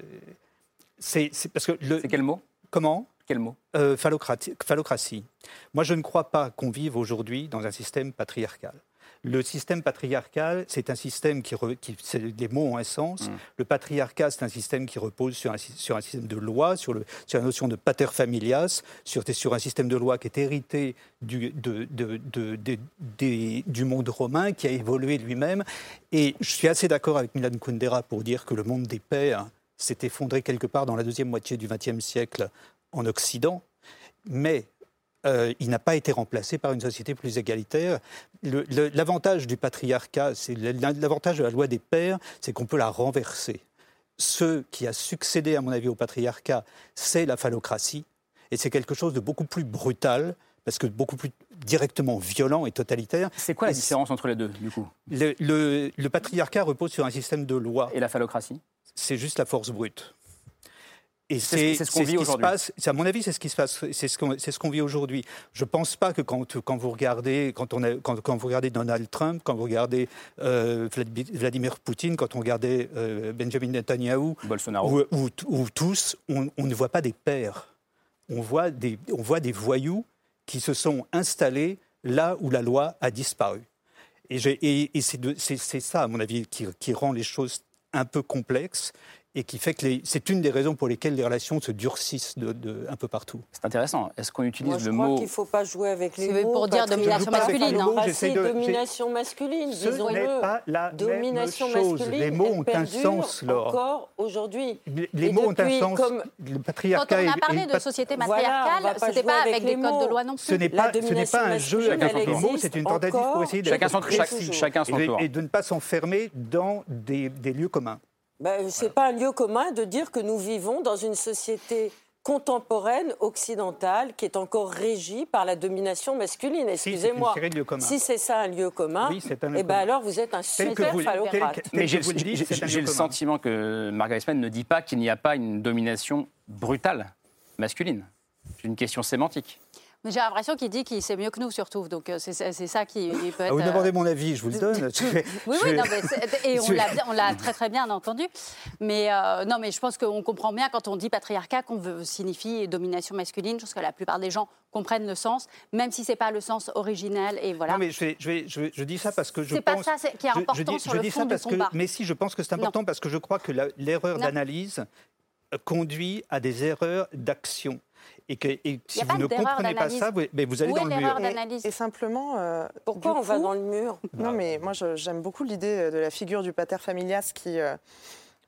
c'est parce que c'est quel mot? Comment? Quel mot? Euh, phallocratie. Moi, je ne crois pas qu'on vive aujourd'hui dans un système patriarcal. Le système patriarcal, c'est un système qui, les mots ont un sens. Mm. Le patriarcat, c'est un système qui repose sur un, sur un système de loi, sur, le, sur, la notion de pater familias, sur, sur un système de loi qui est hérité du, de, de, du monde romain, qui a évolué lui-même. Et je suis assez d'accord avec Milan Kundera pour dire que le monde des pères s'est effondré quelque part dans la deuxième moitié du XXe siècle en Occident. Mais euh, il n'a pas été remplacé par une société plus égalitaire. L'avantage du patriarcat, c'est l'avantage de la loi des pères, c'est qu'on peut la renverser. Ce qui a succédé, à mon avis, au patriarcat, c'est la phallocratie, et c'est quelque chose de beaucoup plus brutal, parce que beaucoup plus directement violent et totalitaire. C'est quoi la différence entre les deux, du coup? Le, le patriarcat repose sur un système de loi. Et la phallocratie? C'est juste la force brute. Et c'est ce qu'on vit aujourd'hui. À mon avis, c'est ce qui se passe. C'est ce qu'on ce vit aujourd'hui. Je ne pense pas que quand, quand, vous regardez, quand, on a, quand, quand, vous regardez Donald Trump, quand vous regardez euh, Vladimir Poutine, quand on regardait euh, Benjamin Netanyahu, Bolsonaro, ou, ou, tous, on, on, ne voit pas des pères. On voit des, on voit des voyous qui se sont installés là où la loi a disparu. Et, et, et c'est ça, à mon avis, qui, qui rend les choses un peu complexes et qui fait que c'est une des raisons pour lesquelles les relations se durcissent de, un peu partout. C'est intéressant. Est-ce qu'on utilise Moi, je le crois qu'il ne faut pas jouer avec les mots. pour dire domination masculine. Si, domination masculine, disons-le. pas la domination même chose. masculine. Les mots ont un sens, Laure. encore aujourd'hui. Les, mots ont un sens. Comme... Le patriarcat Quand on a parlé de société matriarcale, voilà, ce n'était pas avec des codes de loi non plus. Ce n'est pas, pas un jeu avec les mots, c'est une tentative pour essayer de... Chacun son tour. Et de ne pas s'enfermer dans des lieux communs. Ben, Ce n'est pas un lieu commun de dire que nous vivons dans une société contemporaine occidentale qui est encore régie par la domination masculine. Excusez-moi. Si, c'est ça un lieu commun, oui, eh ben alors vous êtes un super phallocrate. Mais j'ai le sentiment que Margaret Spen ne dit pas qu'il n'y a pas une domination brutale masculine. C'est une question sémantique. J'ai l'impression qu'il dit qu'il sait mieux que nous, surtout. Donc, euh, c'est ça qui peut être. Ah, vous demandez mon avis, je vous le donne. oui, oui, non, mais et on l'a très, très bien entendu. Mais euh, non, mais je pense qu'on comprend bien quand on dit patriarcat qu'on veut signifie domination masculine. Je pense que la plupart des gens comprennent le sens, même si c'est pas le sens originel. Et voilà. Non, mais je, je, je, dis ça parce que je pense. C'est pas ça qui est important dis, sur le fond du combat. mais si, je pense que c'est important parce que je crois que l'erreur d'analyse conduit à des erreurs d'action et que si vous ne comprenez pas ça, vous, mais vous allez dans le mur. Et, simplement. Euh, Pourquoi on va dans le mur? Non, mais moi j'aime beaucoup l'idée de la figure du pater familias qui. Euh,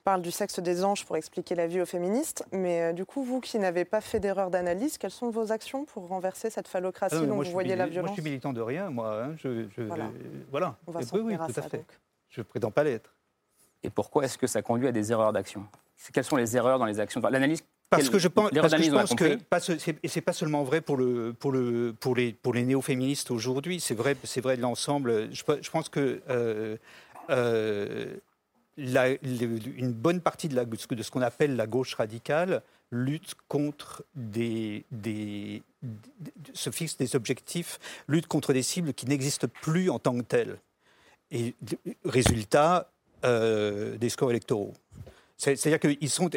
parle du sexe des anges pour expliquer la vie aux féministes, mais euh, du coup, vous qui n'avez pas fait d'erreur d'analyse, quelles sont vos actions pour renverser cette phallocratie ah dont vous voyez la violence Moi, je suis militant de rien, moi. Hein, je, voilà. On va oui, oui, tout à, fait. Je ne prétends pas l'être. Et pourquoi est-ce que ça conduit à des erreurs d'action? Quelles sont les erreurs dans les actions? L'analyse parce que je pense, parce que, je pense que et c'est pas seulement vrai pour le pour le pour les pour les néo-féministes aujourd'hui, c'est vrai c'est vrai de l'ensemble. Je, je, pense que euh, euh, la, une bonne partie de, la, de ce qu'on appelle la gauche radicale lutte contre des, des, se fixe des objectifs, lutte contre des cibles qui n'existent plus en tant que telles. Et résultat, euh, des scores électoraux. C'est-à-dire que sont,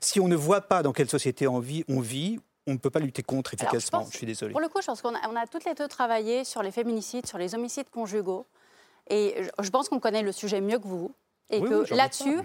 si on ne voit pas dans quelle société on vit, on vit on ne peut pas lutter contre efficacement. je, suis désolée. Pour le coup, je pense qu'on a, toutes les deux travaillé sur les féminicides, sur les homicides conjugaux. Et je pense qu'on connaît le sujet mieux que vous. Et que là-dessus,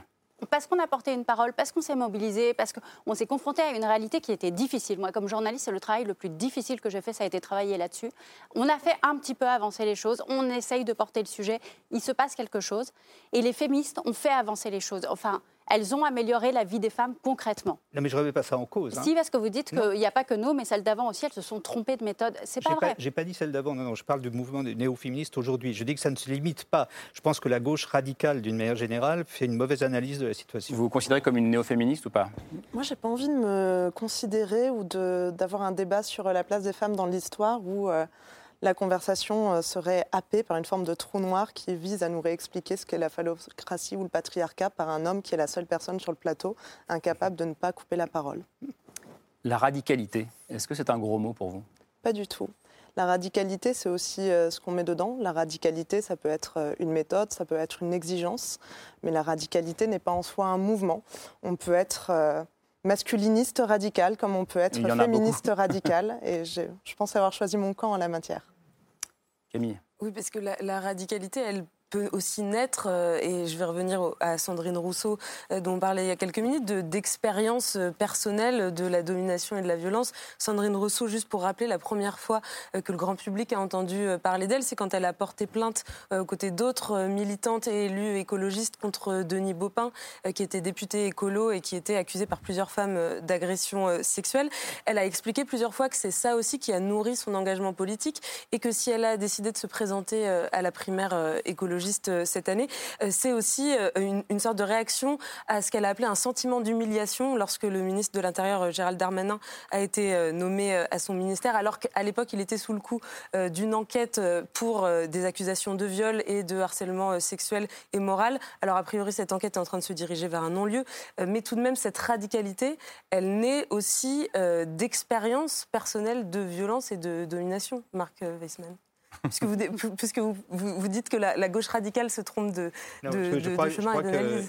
parce qu'on a porté une parole, parce qu'on s'est mobilisé, parce qu'on s'est confronté à une réalité qui était difficile. Moi, comme journaliste, c'est le travail le plus difficile que j'ai fait, ça a été travailler là-dessus. On a fait un petit peu avancer les choses, on essaye de porter le sujet, il se passe quelque chose, et les féministes ont fait avancer les choses. Enfin, elles ont amélioré la vie des femmes concrètement. Non, mais je ne remets pas ça en cause. Hein. Si, parce que vous dites qu'il n'y a pas que nous, mais celles d'avant aussi, elles se sont trompées de méthode. C'est pas vrai. Je n'ai pas dit celles d'avant, non, non, je parle du mouvement des néo-féministes aujourd'hui. Je dis que ça ne se limite pas. Je pense que la gauche radicale, d'une manière générale, fait une mauvaise analyse de la situation. Vous vous considérez comme une néo-féministe ou pas? Moi, j'ai pas envie de me considérer ou d'avoir un débat sur la place des femmes dans l'histoire où. Euh, la conversation euh, serait happée par une forme de trou noir qui vise à nous réexpliquer ce qu'est la phallocratie ou le patriarcat par un homme qui est la seule personne sur le plateau incapable de ne pas couper la parole. La radicalité, est-ce que c'est un gros mot pour vous? Pas du tout. La radicalité, c'est aussi euh, ce qu'on met dedans. La radicalité, ça peut être euh, une méthode, ça peut être une exigence, mais la radicalité n'est pas en soi un mouvement. On peut être masculiniste radical, comme on peut être féministe radical. Et je, pense avoir choisi mon camp en la matière. Oui, parce que la radicalité, elle peut aussi naître, euh, et je vais revenir à Sandrine Rousseau, euh, dont on parlait il y a quelques minutes, d'expérience euh, personnelle de la domination et de la violence. Sandrine Rousseau, juste pour rappeler, la première fois que le grand public a entendu parler d'elle, c'est quand elle a porté plainte aux côtés d'autres militantes et élus écologistes contre Denis Baupin, qui était député écolo et qui était accusé par plusieurs femmes d'agression sexuelle. Elle a expliqué plusieurs fois que c'est ça aussi qui a nourri son engagement politique et que si elle a décidé de se présenter à la primaire euh, cette année, euh, c'est aussi euh, une, sorte de réaction à ce qu'elle a appelé un sentiment d'humiliation lorsque le ministre de l'Intérieur, Gérald Darmanin, a été nommé à son ministère, alors qu'à l'époque, il était sous le coup d'une enquête pour des accusations de viol et de harcèlement sexuel et moral. Alors, a priori, cette enquête est en train de se diriger vers un non-lieu, mais tout de même, cette radicalité, elle naît aussi d'expériences personnelles de violence et de domination, Marc Weissmann puisque, vous, puisque vous, vous, dites que la, gauche radicale se trompe de, de, je crois, chemin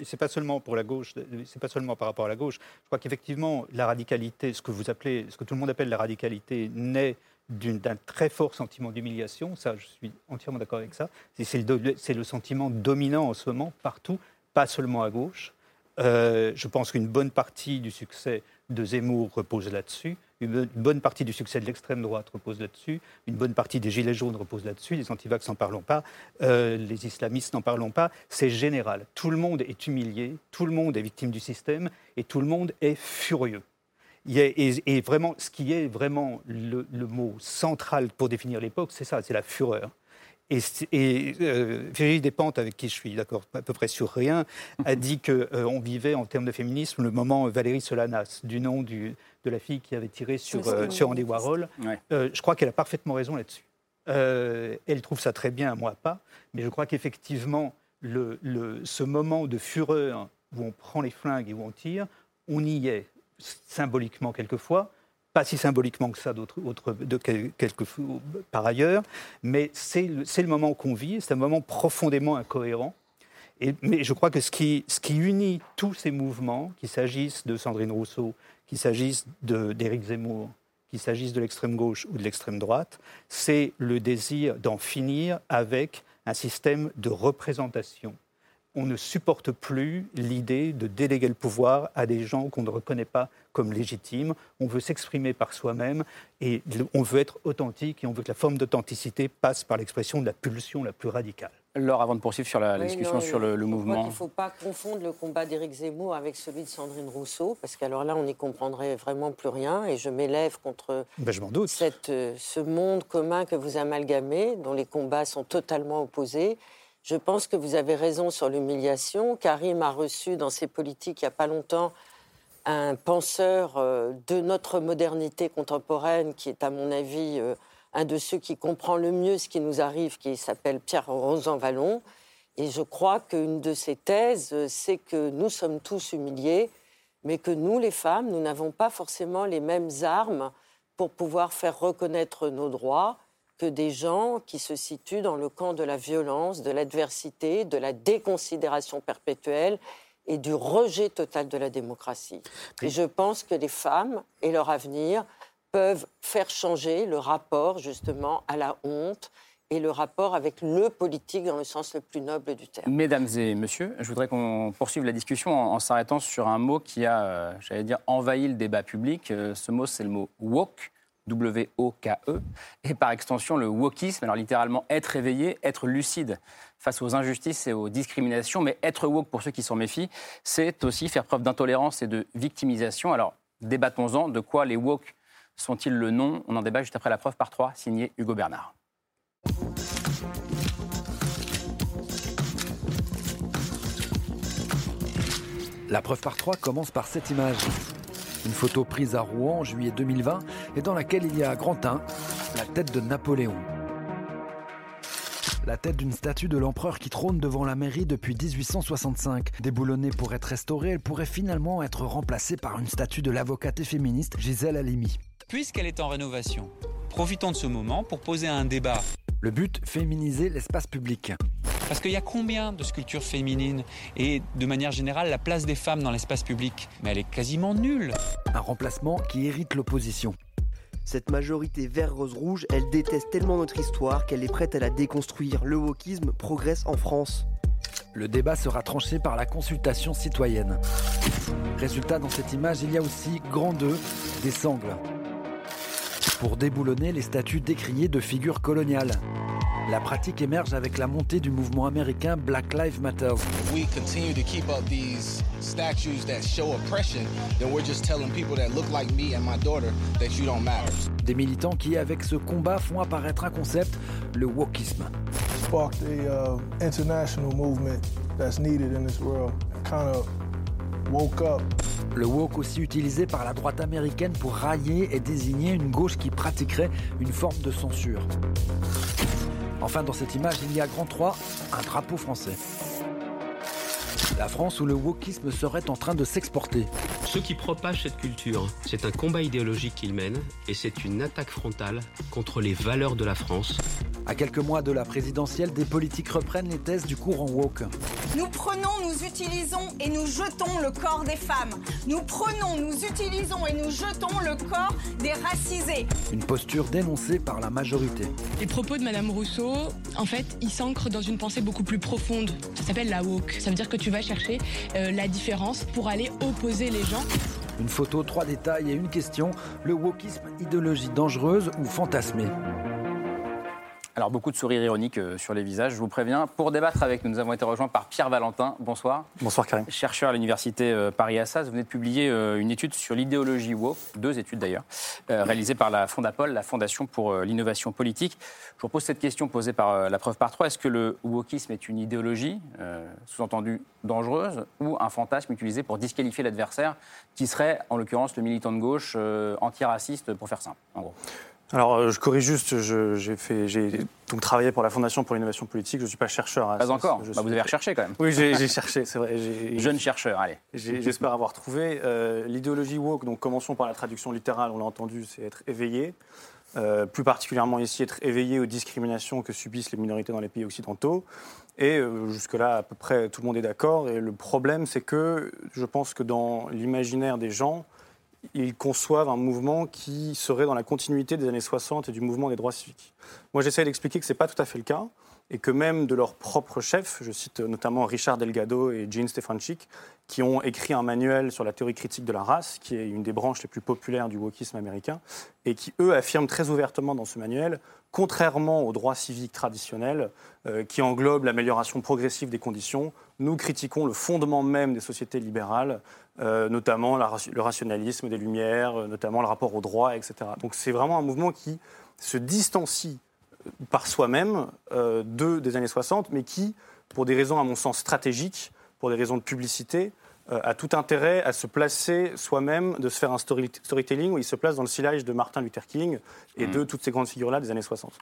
C'est pas seulement pour la gauche, c'est pas seulement par rapport à la gauche. Je crois qu'effectivement, la radicalité, ce que vous appelez, ce que tout le monde appelle la radicalité, naît d'un très fort sentiment d'humiliation. Ça, je suis entièrement d'accord avec ça. C'est le, le, sentiment dominant en ce moment partout, pas seulement à gauche. Euh, je pense qu'une bonne partie du succès de Zemmour repose là-dessus. Une bonne partie du succès de l'extrême droite repose là-dessus. Une bonne partie des gilets jaunes repose là-dessus. Les antivax n'en parlons pas. Euh, les islamistes n'en parlons pas. C'est général. Tout le monde est humilié. Tout le monde est victime du système. Et tout le monde est furieux. Et, vraiment, ce qui est vraiment le, le mot central pour définir l'époque, c'est ça, c'est la fureur. Et, et euh, Virginie Despentes, avec qui je suis d'accord à peu près sur rien, a dit qu'on euh, vivait en termes de féminisme le moment Valérie Solanas, du nom du, de la fille qui avait tiré sur, euh, sur Andy Warhol. Euh, je crois qu'elle a parfaitement raison là-dessus. elle trouve ça très bien, moi pas, mais je crois qu'effectivement, le, le, ce moment de fureur où on prend les flingues et où on tire, on y est symboliquement quelquefois, pas si symboliquement que ça d'autres, de quelques, par ailleurs, mais c'est le, le, moment qu'on vit, c'est un moment profondément incohérent. Et, mais je crois que ce qui, ce qui unit tous ces mouvements, qu'il s'agisse de Sandrine Rousseau, qu'il s'agisse d'Éric Zemmour, qu'il s'agisse de l'extrême gauche ou de l'extrême droite, c'est le désir d'en finir avec un système de représentation on ne supporte plus l'idée de déléguer le pouvoir à des gens qu'on ne reconnaît pas comme légitimes. On veut s'exprimer par soi-même et on veut être authentique et on veut que la forme d'authenticité passe par l'expression de la pulsion la plus radicale. Laure, avant de poursuivre sur la, discussion sur le, mouvement. Il ne faut pas confondre le combat d'Éric Zemmour avec celui de Sandrine Rousseau, parce qu'alors là, on n'y comprendrait vraiment plus rien. Et je m'élève contre ben, Cette, euh, ce monde commun que vous amalgamez, dont les combats sont totalement opposés. Je pense que vous avez raison sur l'humiliation. Karim a reçu dans ses politiques il n'y a pas longtemps un penseur euh, de notre modernité contemporaine qui est, à mon avis, euh, un de ceux qui comprend le mieux ce qui nous arrive, qui s'appelle Pierre Rosanvallon. Et je crois qu'une de ses thèses, euh, c'est que nous sommes tous humiliés, mais que nous, les femmes, nous n'avons pas forcément les mêmes armes pour pouvoir faire reconnaître nos droits que des gens qui se situent dans le camp de la violence, de l'adversité, de la déconsidération perpétuelle et du rejet total de la démocratie. Et je pense que les femmes et leur avenir peuvent faire changer le rapport justement à la honte et le rapport avec le politique dans le sens le plus noble du terme. Mesdames et messieurs, je voudrais qu'on poursuive la discussion en, s'arrêtant sur un mot qui a, euh, j'allais dire, envahi le débat public. Euh, ce mot, c'est le mot woke. W-O-K-E, et par extension le wokisme, alors littéralement être éveillé, être lucide face aux injustices et aux discriminations, mais être woke pour ceux qui s'en méfient, c'est aussi faire preuve d'intolérance et de victimisation. Alors débattons-en, de quoi les woke sont-ils le nom? On en débat juste après la preuve par trois, signé Hugo Bernard. La preuve par trois commence par cette image. Une photo prise à Rouen en juillet 2020 et dans laquelle il y a à grand la tête de Napoléon. La tête d'une statue de l'empereur qui trône devant la mairie depuis 1865. Déboulonnée pour être restaurée, elle pourrait finalement être remplacée par une statue de l'avocate et féministe Gisèle Halimi. Puisqu'elle est en rénovation, profitons de ce moment pour poser un débat. Le but, féminiser l'espace public. Parce qu'il y a combien de sculptures féminines et de manière générale la place des femmes dans l'espace public? Mais elle est quasiment nulle. Un remplacement qui hérite l'opposition. Cette majorité vert-rose-rouge, elle déteste tellement notre histoire qu'elle est prête à la déconstruire. Le wokisme progresse en France. Le débat sera tranché par la consultation citoyenne. Résultat, dans cette image, il y a aussi, grand 2, des sangles. Pour déboulonner les statues décriées de figures coloniales. La pratique émerge avec la montée du mouvement américain Black Lives Matter. We continue to keep up these statues that show oppression, then we're just telling people that look like me and my daughter that you don't matter. Des militants qui, avec ce combat, font apparaître un concept, le wokisme. Sparked a uh, international movement that's needed in this world. Kind of Le woke aussi utilisé par la droite américaine pour railler et désigner une gauche qui pratiquerait une forme de censure. Enfin, dans cette image, il y a grand 3, un drapeau français. La France où le wokisme serait en train de s'exporter. Ceux qui propagent cette culture, c'est un combat idéologique qu'ils mènent et c'est une attaque frontale contre les valeurs de la France. À quelques mois de la présidentielle, des politiques reprennent les thèses du courant woke. Nous prenons, nous utilisons et nous jetons le corps des femmes. Nous prenons, nous utilisons et nous jetons le corps des racisés. Une posture dénoncée par la majorité. Les propos de Madame Rousseau, en fait, ils s'ancrent dans une pensée beaucoup plus profonde. Ça s'appelle la woke. Ça veut dire que tu vas chercher euh, la différence pour aller opposer les gens. Une photo, trois détails et une question. Le wokisme, idéologie dangereuse ou fantasmée? Alors, beaucoup de sourires ironiques euh, sur les visages, je vous préviens. Pour débattre avec nous, nous avons été rejoints par Pierre Valentin. Bonsoir. Bonsoir, Karim. Chercheur à l'université euh, Paris-Assas. Vous venez de publier euh, une étude sur l'idéologie woke, deux études d'ailleurs, réalisées par la Fondapol, la Fondation pour l'innovation politique. Je vous pose cette question posée par la preuve par trois. Est-ce que le wokisme est une idéologie, sous-entendu dangereuse, ou un fantasme utilisé pour disqualifier l'adversaire, qui serait en l'occurrence le militant de gauche antiraciste, pour faire simple, en gros? Alors, euh, je corrige juste, j'ai fait, j'ai donc travaillé pour la Fondation pour l'innovation politique. Je ne suis pas chercheur. À pas encore. Bah, vous avez recherché quand même. Oui, j'ai cherché, c'est vrai. Jeune chercheur, allez. J'espère avoir trouvé euh, l'idéologie woke. Donc, commençons par la traduction littérale. On l'a entendu, c'est être éveillé. Euh, plus particulièrement ici, être éveillé aux discriminations que subissent les minorités dans les pays occidentaux. Et jusque-là, à peu près tout le monde est d'accord. Et le problème, c'est que je pense que dans l'imaginaire des gens, ils conçoivent un mouvement qui serait dans la continuité des années 60 et du mouvement des droits civiques. Moi, j'essaie d'expliquer que ce n'est pas tout à fait le cas et que même de leurs propres chefs, je cite notamment Richard Delgado et Gene Stefanchik, qui ont écrit un manuel sur la théorie critique de la race, qui est une des branches les plus populaires du wokisme américain, et qui, eux, affirment très ouvertement dans ce manuel, contrairement aux droits civiques traditionnels, euh, qui englobent l'amélioration progressive des conditions, nous critiquons le fondement même des sociétés libérales, euh, notamment le rationalisme des Lumières, euh, notamment le rapport au droit, etc. Donc c'est vraiment un mouvement qui se distancie par soi-même de, des années 60, mais qui, pour des raisons à mon sens stratégiques, pour des raisons de publicité, a tout intérêt à se placer soi-même, de se faire un storytelling où il se place dans le sillage de Martin Luther King et mmh. de toutes ces grandes figures-là des années 60.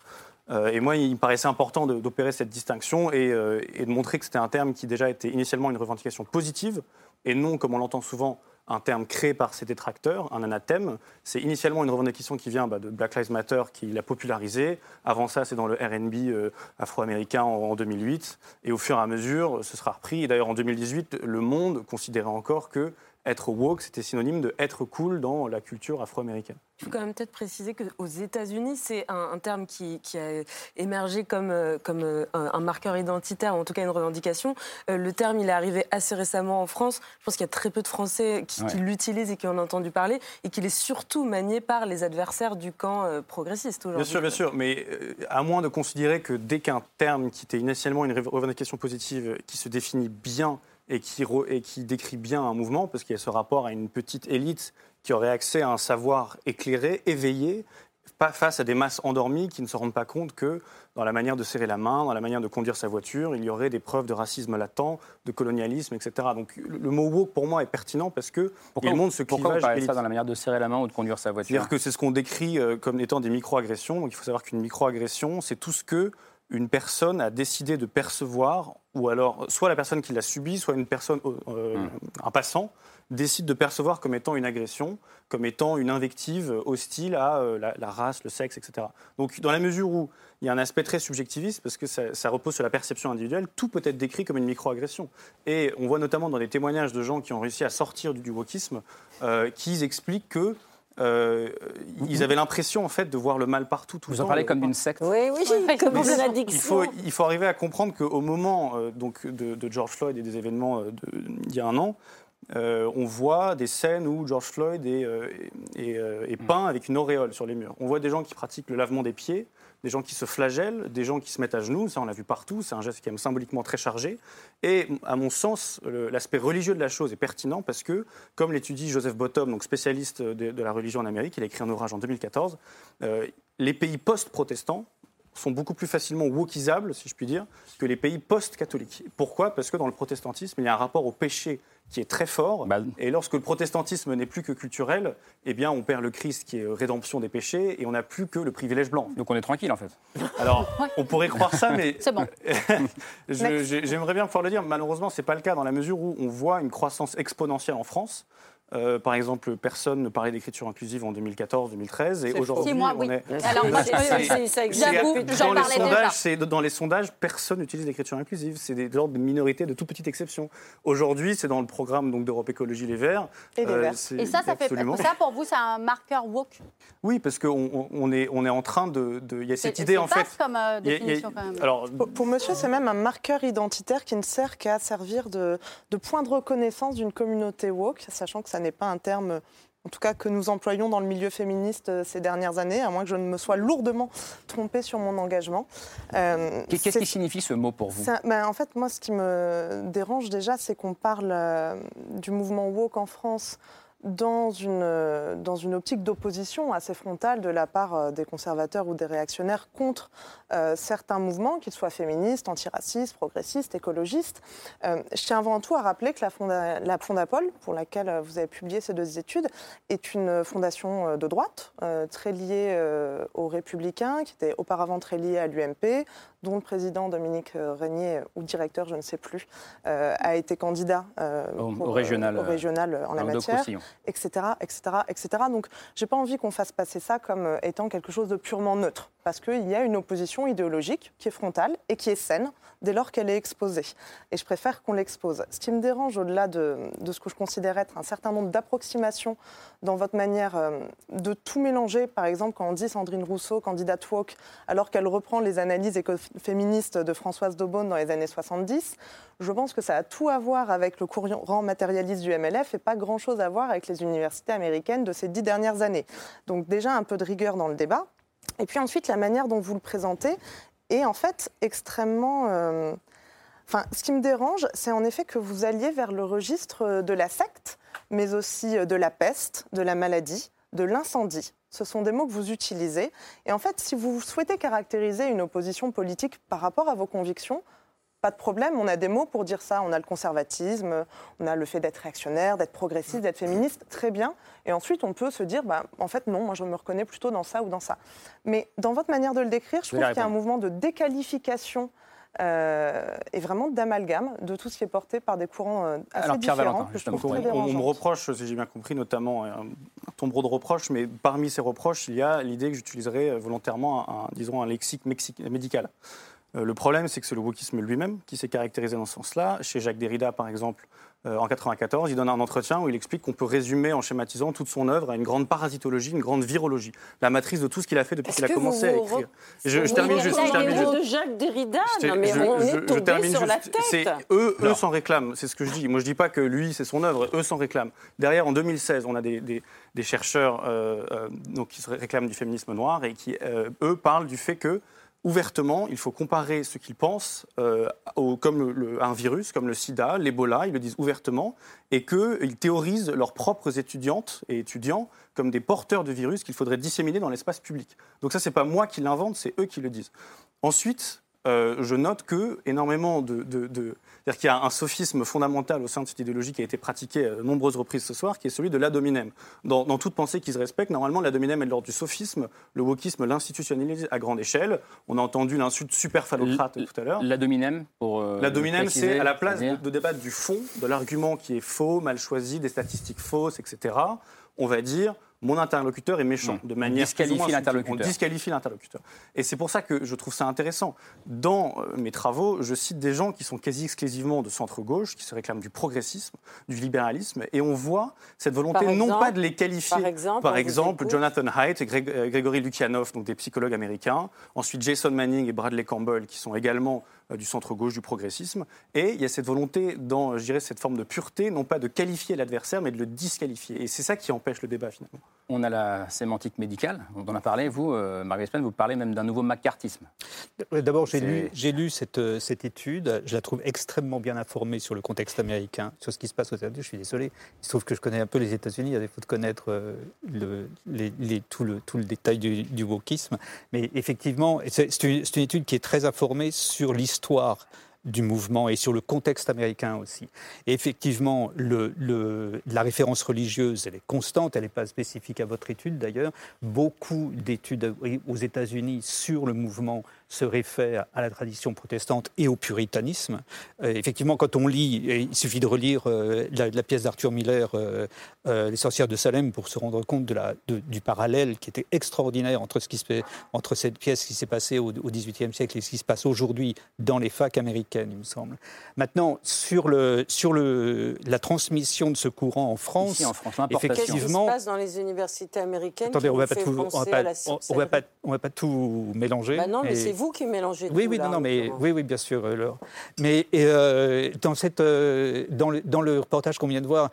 et moi, il me paraissait important d'opérer cette distinction et, et, de montrer que c'était un terme qui déjà était initialement une revendication positive, et non, comme on l'entend souvent, un terme créé par ses détracteurs, un anathème. C'est initialement une revendication qui vient bah, de Black Lives Matter qui l'a popularisé. Avant ça, c'est dans le RB euh, afro-américain en, 2008. Et au fur et à mesure, ce sera repris. Et d'ailleurs, en 2018, Le Monde considérait encore que être woke, c'était synonyme de être cool dans la culture afro-américaine. Il faut quand même peut-être préciser qu'aux États-Unis, c'est un, terme qui, a émergé comme, euh, comme euh, un, marqueur identitaire, en tout cas une revendication. Euh, le terme, il est arrivé assez récemment en France. Je pense qu'il y a très peu de Français qui, l'utilisent et qui en ont entendu parler, et qu'il est surtout manié par les adversaires du camp progressiste aujourd'hui. Bien sûr, bien sûr, mais à moins de considérer que dès qu'un terme qui était initialement une revendication positive, qui se définit bien et qui, et qui décrit bien un mouvement, parce qu'il y a ce rapport à une petite élite qui aurait accès à un savoir éclairé, éveillé, pas face à des masses endormies qui ne se rendent pas compte que dans la manière de serrer la main, dans la manière de conduire sa voiture, il y aurait des preuves de racisme latent, de colonialisme, etc. Donc le mot woke pour moi est pertinent parce que pourquoi, il montre ce pourquoi clivage. Pourquoi ça dans la manière de serrer la main ou de conduire sa voiture? C'est-à-dire que c'est ce qu'on décrit euh, comme étant des microagressions. Donc il faut savoir qu'une microagression, c'est tout ce que une personne a décidé de percevoir, ou alors soit la personne qui l'a subi, soit une personne, euh, hmm. un passant, décide de percevoir comme étant une agression, comme étant une invective hostile à euh, la, race, le sexe, etc. Donc dans la mesure où il y a un aspect très subjectiviste, parce que ça, repose sur la perception individuelle, tout peut être décrit comme une microagression. Et on voit notamment dans des témoignages de gens qui ont réussi à sortir du, wokisme, euh, qu'ils expliquent que euh, ils avaient l'impression en fait de voir le mal partout. Tout vous en parlez comme d'une secte. Oui, oui, comme une addiction. Il faut, il faut arriver à comprendre qu'au moment donc de, de, George Floyd et des événements d'il y a un an, euh, on voit des scènes où George Floyd est, euh, euh, est, peint avec une auréole sur les murs. On voit des gens qui pratiquent le lavement des pieds, des gens qui se flagellent, des gens qui se mettent à genoux, ça on l'a vu partout, c'est un geste qui est symboliquement très chargé. Et à mon sens, l'aspect religieux de la chose est pertinent parce que, comme l'étudie Joseph Bottom, donc spécialiste de, de, la religion en Amérique, il a écrit un ouvrage en 2014, les pays post-protestants sont beaucoup plus facilement wokisables, si je puis dire, que les pays post-catholiques. Pourquoi? Parce que dans le protestantisme, il y a un rapport au péché qui est très fort. Bah, et lorsque le protestantisme n'est plus que culturel, eh bien, on perd le Christ qui est rédemption des péchés et on n'a plus que le privilège blanc. Donc on est tranquille en fait. Alors, on pourrait croire ça, mais. C'est bon. J'aimerais bien pouvoir le dire. Malheureusement, ce n'est pas le cas dans la mesure où on voit une croissance exponentielle en France. Euh, par exemple, personne ne parlait d'écriture inclusive en 2014-2013 et aujourd'hui, on est. Alors, j'avoue, j'en parlais déjà. Dans les sondages, personne n'utilise l'écriture inclusive. C'est des ordres de minorité, de toute petite exception. Aujourd'hui, c'est dans le programme donc d'Europe Écologie Les Verts. Et, les Verts. et ça, ça fait ça pour vous, c'est un marqueur woke? Oui, parce qu'on on est, on est en train de, il y a cette idée en fait. comme euh, définition quand même. Alors, pour, Monsieur, c'est même un marqueur identitaire qui ne sert qu'à servir de, de point de reconnaissance d'une communauté woke, sachant que ça n'est pas un terme en tout cas que nous employons dans le milieu féministe euh, ces dernières années, à moins que je ne me sois lourdement trompée sur mon engagement. Euh, qu'est-ce qui signifie ce mot pour vous ben, En fait, moi, ce qui me dérange déjà, c'est qu'on parle euh, du mouvement woke en France dans une, euh, dans une optique d'opposition assez frontale de la part euh, des conservateurs ou des réactionnaires contre euh, certains mouvements, qu'ils soient féministes, antiracistes, progressistes, écologistes. je tiens avant tout à rappeler que la Fondapol, pour laquelle vous avez publié ces deux études, est une fondation de droite, très liée aux Républicains, qui était auparavant très liée à l'UMP, dont le président Dominique Régnier, ou directeur, je ne sais plus, a été candidat au, régional, au régional en la matière etc., etc., etc. Donc, j'ai pas envie qu'on fasse passer ça comme euh, étant quelque chose de purement neutre, parce qu'il y a une opposition idéologique qui est frontale et qui est saine dès lors qu'elle est exposée. Et je préfère qu'on l'expose. Ce qui me dérange, au-delà de, ce que je considère être un certain nombre d'approximations dans votre manière euh, de tout mélanger, par exemple, quand on dit Sandrine Rousseau, candidate woke, alors qu'elle reprend les analyses écoféministes de Françoise Daubonne dans les années 70, je pense que ça a tout à voir avec le courant matérialiste du MLF et pas grand-chose à voir avec les universités américaines de ces dix dernières années. Donc déjà un peu de rigueur dans le débat. Et puis ensuite, la manière dont vous le présentez est en fait extrêmement... Euh, enfin, ce qui me dérange, c'est en effet que vous alliez vers le registre de la secte, mais aussi de la peste, de la maladie, de l'incendie. Ce sont des mots que vous utilisez. Et en fait, si vous souhaitez caractériser une opposition politique par rapport à vos convictions, pas de problème, on a des mots pour dire ça. On a le conservatisme, on a le fait d'être réactionnaire, d'être progressiste, d'être féministe, très bien. Et ensuite, on peut se dire, bah, en fait, non, moi je me reconnais plutôt dans ça ou dans ça. Mais dans votre manière de le décrire, je, trouve qu'il y a un mouvement de déqualification euh, et vraiment d'amalgame de tout ce qui est porté par des courants euh, assez Alors, Pierre différents. on, me reproche, si j'ai bien compris, notamment un, tombeau de reproches, mais parmi ces reproches, il y a l'idée que j'utiliserais volontairement un, disons, un lexique médical. Euh, le problème, c'est que c'est le wokisme lui-même qui s'est caractérisé dans ce sens-là. Chez Jacques Derrida, par exemple, euh, en 1994, il donne un entretien où il explique qu'on peut résumer en schématisant toute son œuvre à une grande parasitologie, une grande virologie, la matrice de tout ce qu'il a fait depuis qu'il a commencé à écrire. Je, termine juste. Je termine juste. de Jacques Derrida, non mais on est tombé sur la tête. Eux, eux s'en réclament, c'est ce que je dis. Moi, je dis pas que lui, c'est son œuvre, eux s'en réclament. Derrière, en 2016, on a des, des, chercheurs euh, donc, qui se réclament du féminisme noir et qui, eux, parlent du fait que ouvertement, il faut comparer ce qu'ils pensent euh, comme un virus, comme le sida, l'Ebola, ils le disent ouvertement, et qu'ils théorisent leurs propres étudiantes et étudiants comme des porteurs de virus qu'il faudrait disséminer dans l'espace public. Donc ça, c'est pas moi qui l'invente, c'est eux qui le disent. Ensuite, je note que énormément de, c'est-à-dire qu'il y a un sophisme fondamental au sein de cette idéologie qui a été pratiqué à de nombreuses reprises ce soir, qui est celui de l'adominem. Dans, dans toute pensée qui se respecte, normalement, l'adominem est de l'ordre du sophisme, le wokisme l'institutionnalise à grande échelle. On a entendu l'insulte super phallocrate tout à l'heure. L'adominem, pour. Euh, l'adominem, c'est à la place de, de débattre du fond, de l'argument qui est faux, mal choisi, des statistiques fausses, etc. On va dire mon interlocuteur est méchant, mmh. de manière disqualifie l'interlocuteur. On disqualifie l'interlocuteur. Et c'est pour ça que je trouve ça intéressant. Dans euh, mes travaux, je cite des gens qui sont quasi exclusivement de centre-gauche, qui se réclament du progressisme, du libéralisme, et on voit cette volonté non pas de les qualifier. Par exemple, Jonathan Haidt et euh, Grégory Lukianoff, donc des psychologues américains. Ensuite, Jason Manning et Bradley Campbell, qui sont également du centre-gauche, du progressisme. Et il y a cette volonté, dans, je dirais, cette forme de pureté, non pas de qualifier l'adversaire, mais de le disqualifier. Et c'est ça qui empêche le débat, finalement. On a la sémantique médicale, on en a parlé. Vous, euh, Marguerite Spen, vous parlez même d'un nouveau macartisme. D'abord, j'ai lu, lu cette, euh, cette, étude. Je la trouve extrêmement bien informée sur le contexte américain, sur ce qui se passe aux États-Unis. Je suis désolé. Il se trouve que je connais un peu les États-Unis, à défaut de connaître le, les, tout, le, tout, le, détail du, du wokisme. Mais effectivement, c'est une, une étude qui est très informée sur l'histoire histoire du mouvement et sur le contexte américain aussi. Effectivement, la référence religieuse, elle est constante, elle n'est pas spécifique à votre étude d'ailleurs. Beaucoup d'études aux États-Unis sur le mouvement se réfèrent à la tradition protestante et au puritanisme. Euh, effectivement, quand on lit, il suffit de relire euh, la, pièce d'Arthur Miller, euh, Les sorcières de Salem, pour se rendre compte de la, du parallèle qui était extraordinaire entre, ce qui se, entre cette pièce qui s'est passée au XVIIIe siècle et ce qui se passe aujourd'hui dans les facs américaines, il me semble. Maintenant, sur, le, sur le, la transmission de ce courant en France, en France effectivement... Qu'est-ce qui se passe dans les universités américaines Attendez, on ne va, va, pas, on va pas tout mélanger. Bah non, mais c'est vous qui mélangez oui, tout. Oui, non, mais, oui, oui, bien sûr. Mais euh, dans, cette, euh, dans, le, dans, le, reportage qu'on vient de voir,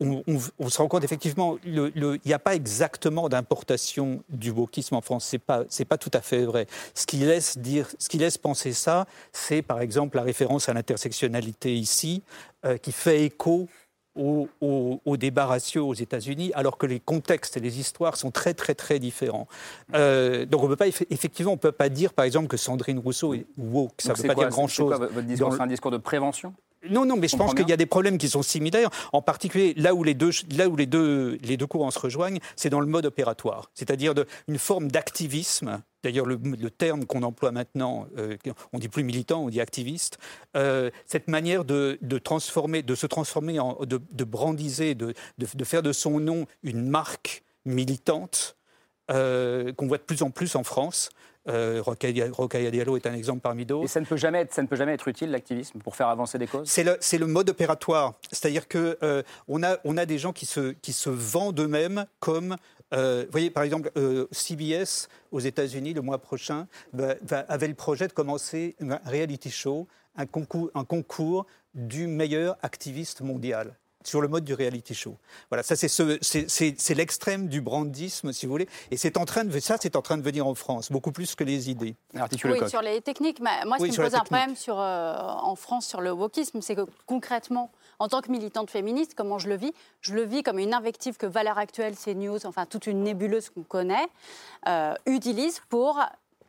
on, on, se rend compte effectivement, il n'y a pas exactement d'importation du wokisme en France. Ce n'est pas, pas tout à fait vrai. Ce qui laisse, dire, ce qui laisse penser ça, c'est par exemple la référence à l'intersectionnalité ici, euh, qui fait écho au, au, débat ratio aux États-Unis, alors que les contextes et les histoires sont très très très différents. Euh, donc on peut pas effectivement on peut pas dire par exemple que Sandrine Rousseau est woke, ça ne veut pas dire grand chose. votre discours, c'est un discours de prévention? Non, non, mais je pense qu'il y a des problèmes qui sont similaires. En particulier, là où les deux, là où les deux, les deux courants se rejoignent, c'est dans le mode opératoire, c'est-à-dire une forme d'activisme. D'ailleurs, le, terme qu'on emploie maintenant, euh, on dit plus militant, on dit activiste. Euh, cette manière de, transformer, de se transformer, en, de, de brandiser, de, de, faire de son nom une marque militante euh, qu'on voit de plus en plus en France. Euh, Rocaille Diallo est un exemple parmi d'autres. Et ça ne peut jamais être, ça ne peut jamais être utile l'activisme pour faire avancer des causes? C'est le, le, mode opératoire, c'est-à-dire que euh, a on a des gens qui se qui se vendent eux-mêmes comme euh, vous voyez, par exemple, euh, CBS aux États-Unis le mois prochain va, avait le projet de commencer un reality show, un concours, un concours du meilleur activiste mondial sur le mode du reality show. Voilà, ça c'est l'extrême du brandisme, si vous voulez, et c'est en train de ça c'est en train de venir en France beaucoup plus que les idées. oui, sur les techniques. Moi, ce qui me pose un problème sur, euh, en France sur le wokisme, c'est que concrètement, en tant que militante féministe, comment je le vis? Je le vis comme une invective que Valeurs Actuelles, CNews, enfin toute une nébuleuse qu'on connaît, euh, utilise pour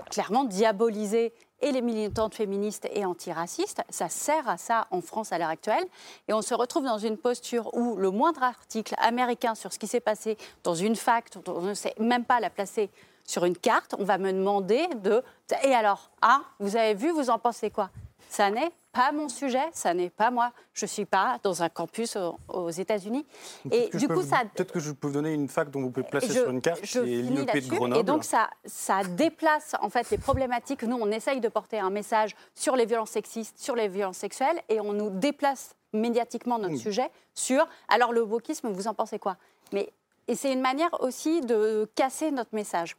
clairement diaboliser et les militantes féministes et antiracistes. Ça sert à ça en France à l'heure actuelle. Et on se retrouve dans une posture où le moindre article américain sur ce qui s'est passé dans une fac, on ne sait même pas la placer sur une carte, on va me demander de... Et alors, ah, vous avez vu, vous en pensez quoi? Ça n'est pas mon sujet, ça n'est pas moi. Je ne suis pas dans un campus aux, États-Unis. Et du coup, ça. Peut-être que je peux vous donner une fac dont vous pouvez placer sur une carte, qui est l'IEP de Grenoble. Et donc, ça, ça déplace en fait les problématiques. Nous, on essaye de porter un message sur les violences sexistes, sur les violences sexuelles, et on nous déplace médiatiquement notre sujet sur. Alors, le wokisme, vous en pensez quoi? Mais et c'est une manière aussi de casser notre message.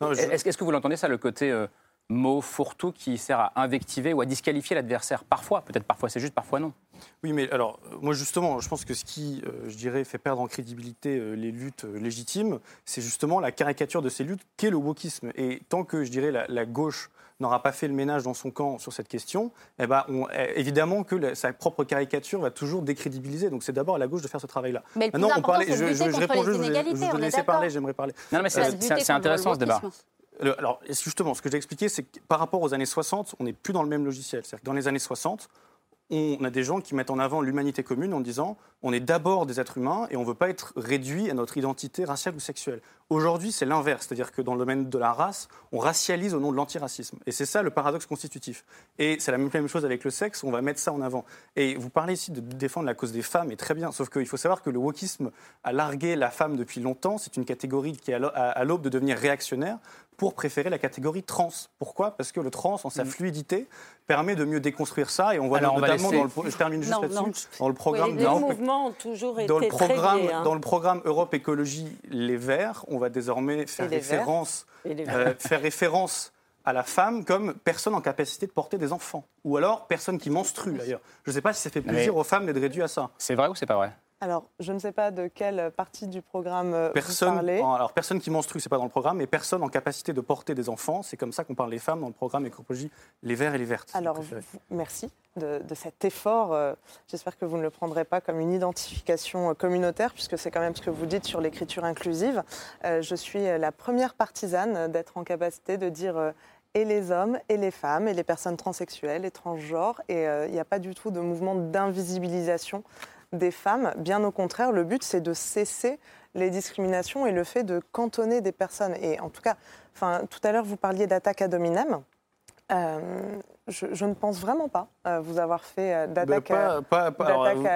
Est-ce que vous l'entendez ça, le côté euh, mot fourre-tout qui sert à invectiver ou à disqualifier l'adversaire Parfois, peut-être parfois c'est juste, parfois non. Oui, mais alors, moi justement, je pense que ce qui, euh, je dirais, fait perdre en crédibilité euh, les luttes euh, légitimes, c'est justement la caricature de ces luttes qu'est le wokisme. Et tant que, je dirais, la, gauche n'aura pas fait le ménage dans son camp sur cette question, eh ben, eh, évidemment que sa propre caricature va toujours décrédibiliser. Donc c'est d'abord à la gauche de faire ce travail-là. Mais le plus Maintenant, on parlait, je, je, réponds, je, je, je, laisser parler, j'aimerais parler. Non, mais c'est intéressant ce débat. Alors, justement, ce que j'ai expliqué, c'est que par rapport aux années 60, on n'est plus dans le même logiciel. C'est-à-dire que dans les années 60, on a des gens qui mettent en avant l'humanité commune en disant on est d'abord des êtres humains et on ne veut pas être réduit à notre identité raciale ou sexuelle. Aujourd'hui, c'est l'inverse, c'est-à-dire que dans le domaine de la race, on racialise au nom de l'antiracisme. Et c'est ça le paradoxe constitutif. Et c'est la même chose avec le sexe, on va mettre ça en avant. Et vous parlez ici de défendre la cause des femmes, et très bien, sauf qu'il faut savoir que le wokisme a largué la femme depuis longtemps, c'est une catégorie qui est à l'aube de devenir réactionnaire pour préférer la catégorie trans. Pourquoi? Parce que le trans, en sa mm. fluidité, permet de mieux déconstruire ça. Et on voit notamment dans le, je termine juste là-dessus, dans le programme, les mouvements ont toujours été dans le programme, très hein. dans le programme Europe Écologie Les Verts, on va désormais faire référence, euh, faire référence à la femme comme personne en capacité de porter des enfants, ou alors personne qui menstrue d'ailleurs. Je ne sais pas si ça fait plaisir aux femmes d'être réduites à ça. C'est vrai ou c'est pas vrai? Alors, je ne sais pas de quelle partie du programme euh, personne, vous parlez. Alors, personne qui menstrue, c'est pas dans le programme, mais personne en capacité de porter des enfants. C'est comme ça qu'on parle des femmes dans le programme Écologie Les Verts et les Vertes. Alors, merci de, cet effort. Euh, j'espère que vous ne le prendrez pas comme une identification euh, communautaire, puisque c'est quand même ce que vous dites sur l'écriture inclusive. je suis la première partisane d'être en capacité de dire et les hommes et les femmes et les personnes transsexuelles et transgenres. Et il n'y a pas du tout de mouvement d'invisibilisation des femmes. Bien au contraire, le but, c'est de cesser les discriminations et le fait de cantonner des personnes. Et en tout cas, enfin, tout à l'heure, vous parliez d'attaque à dominem. Euh, je, ne pense vraiment pas euh, vous avoir fait euh, d'attaque à,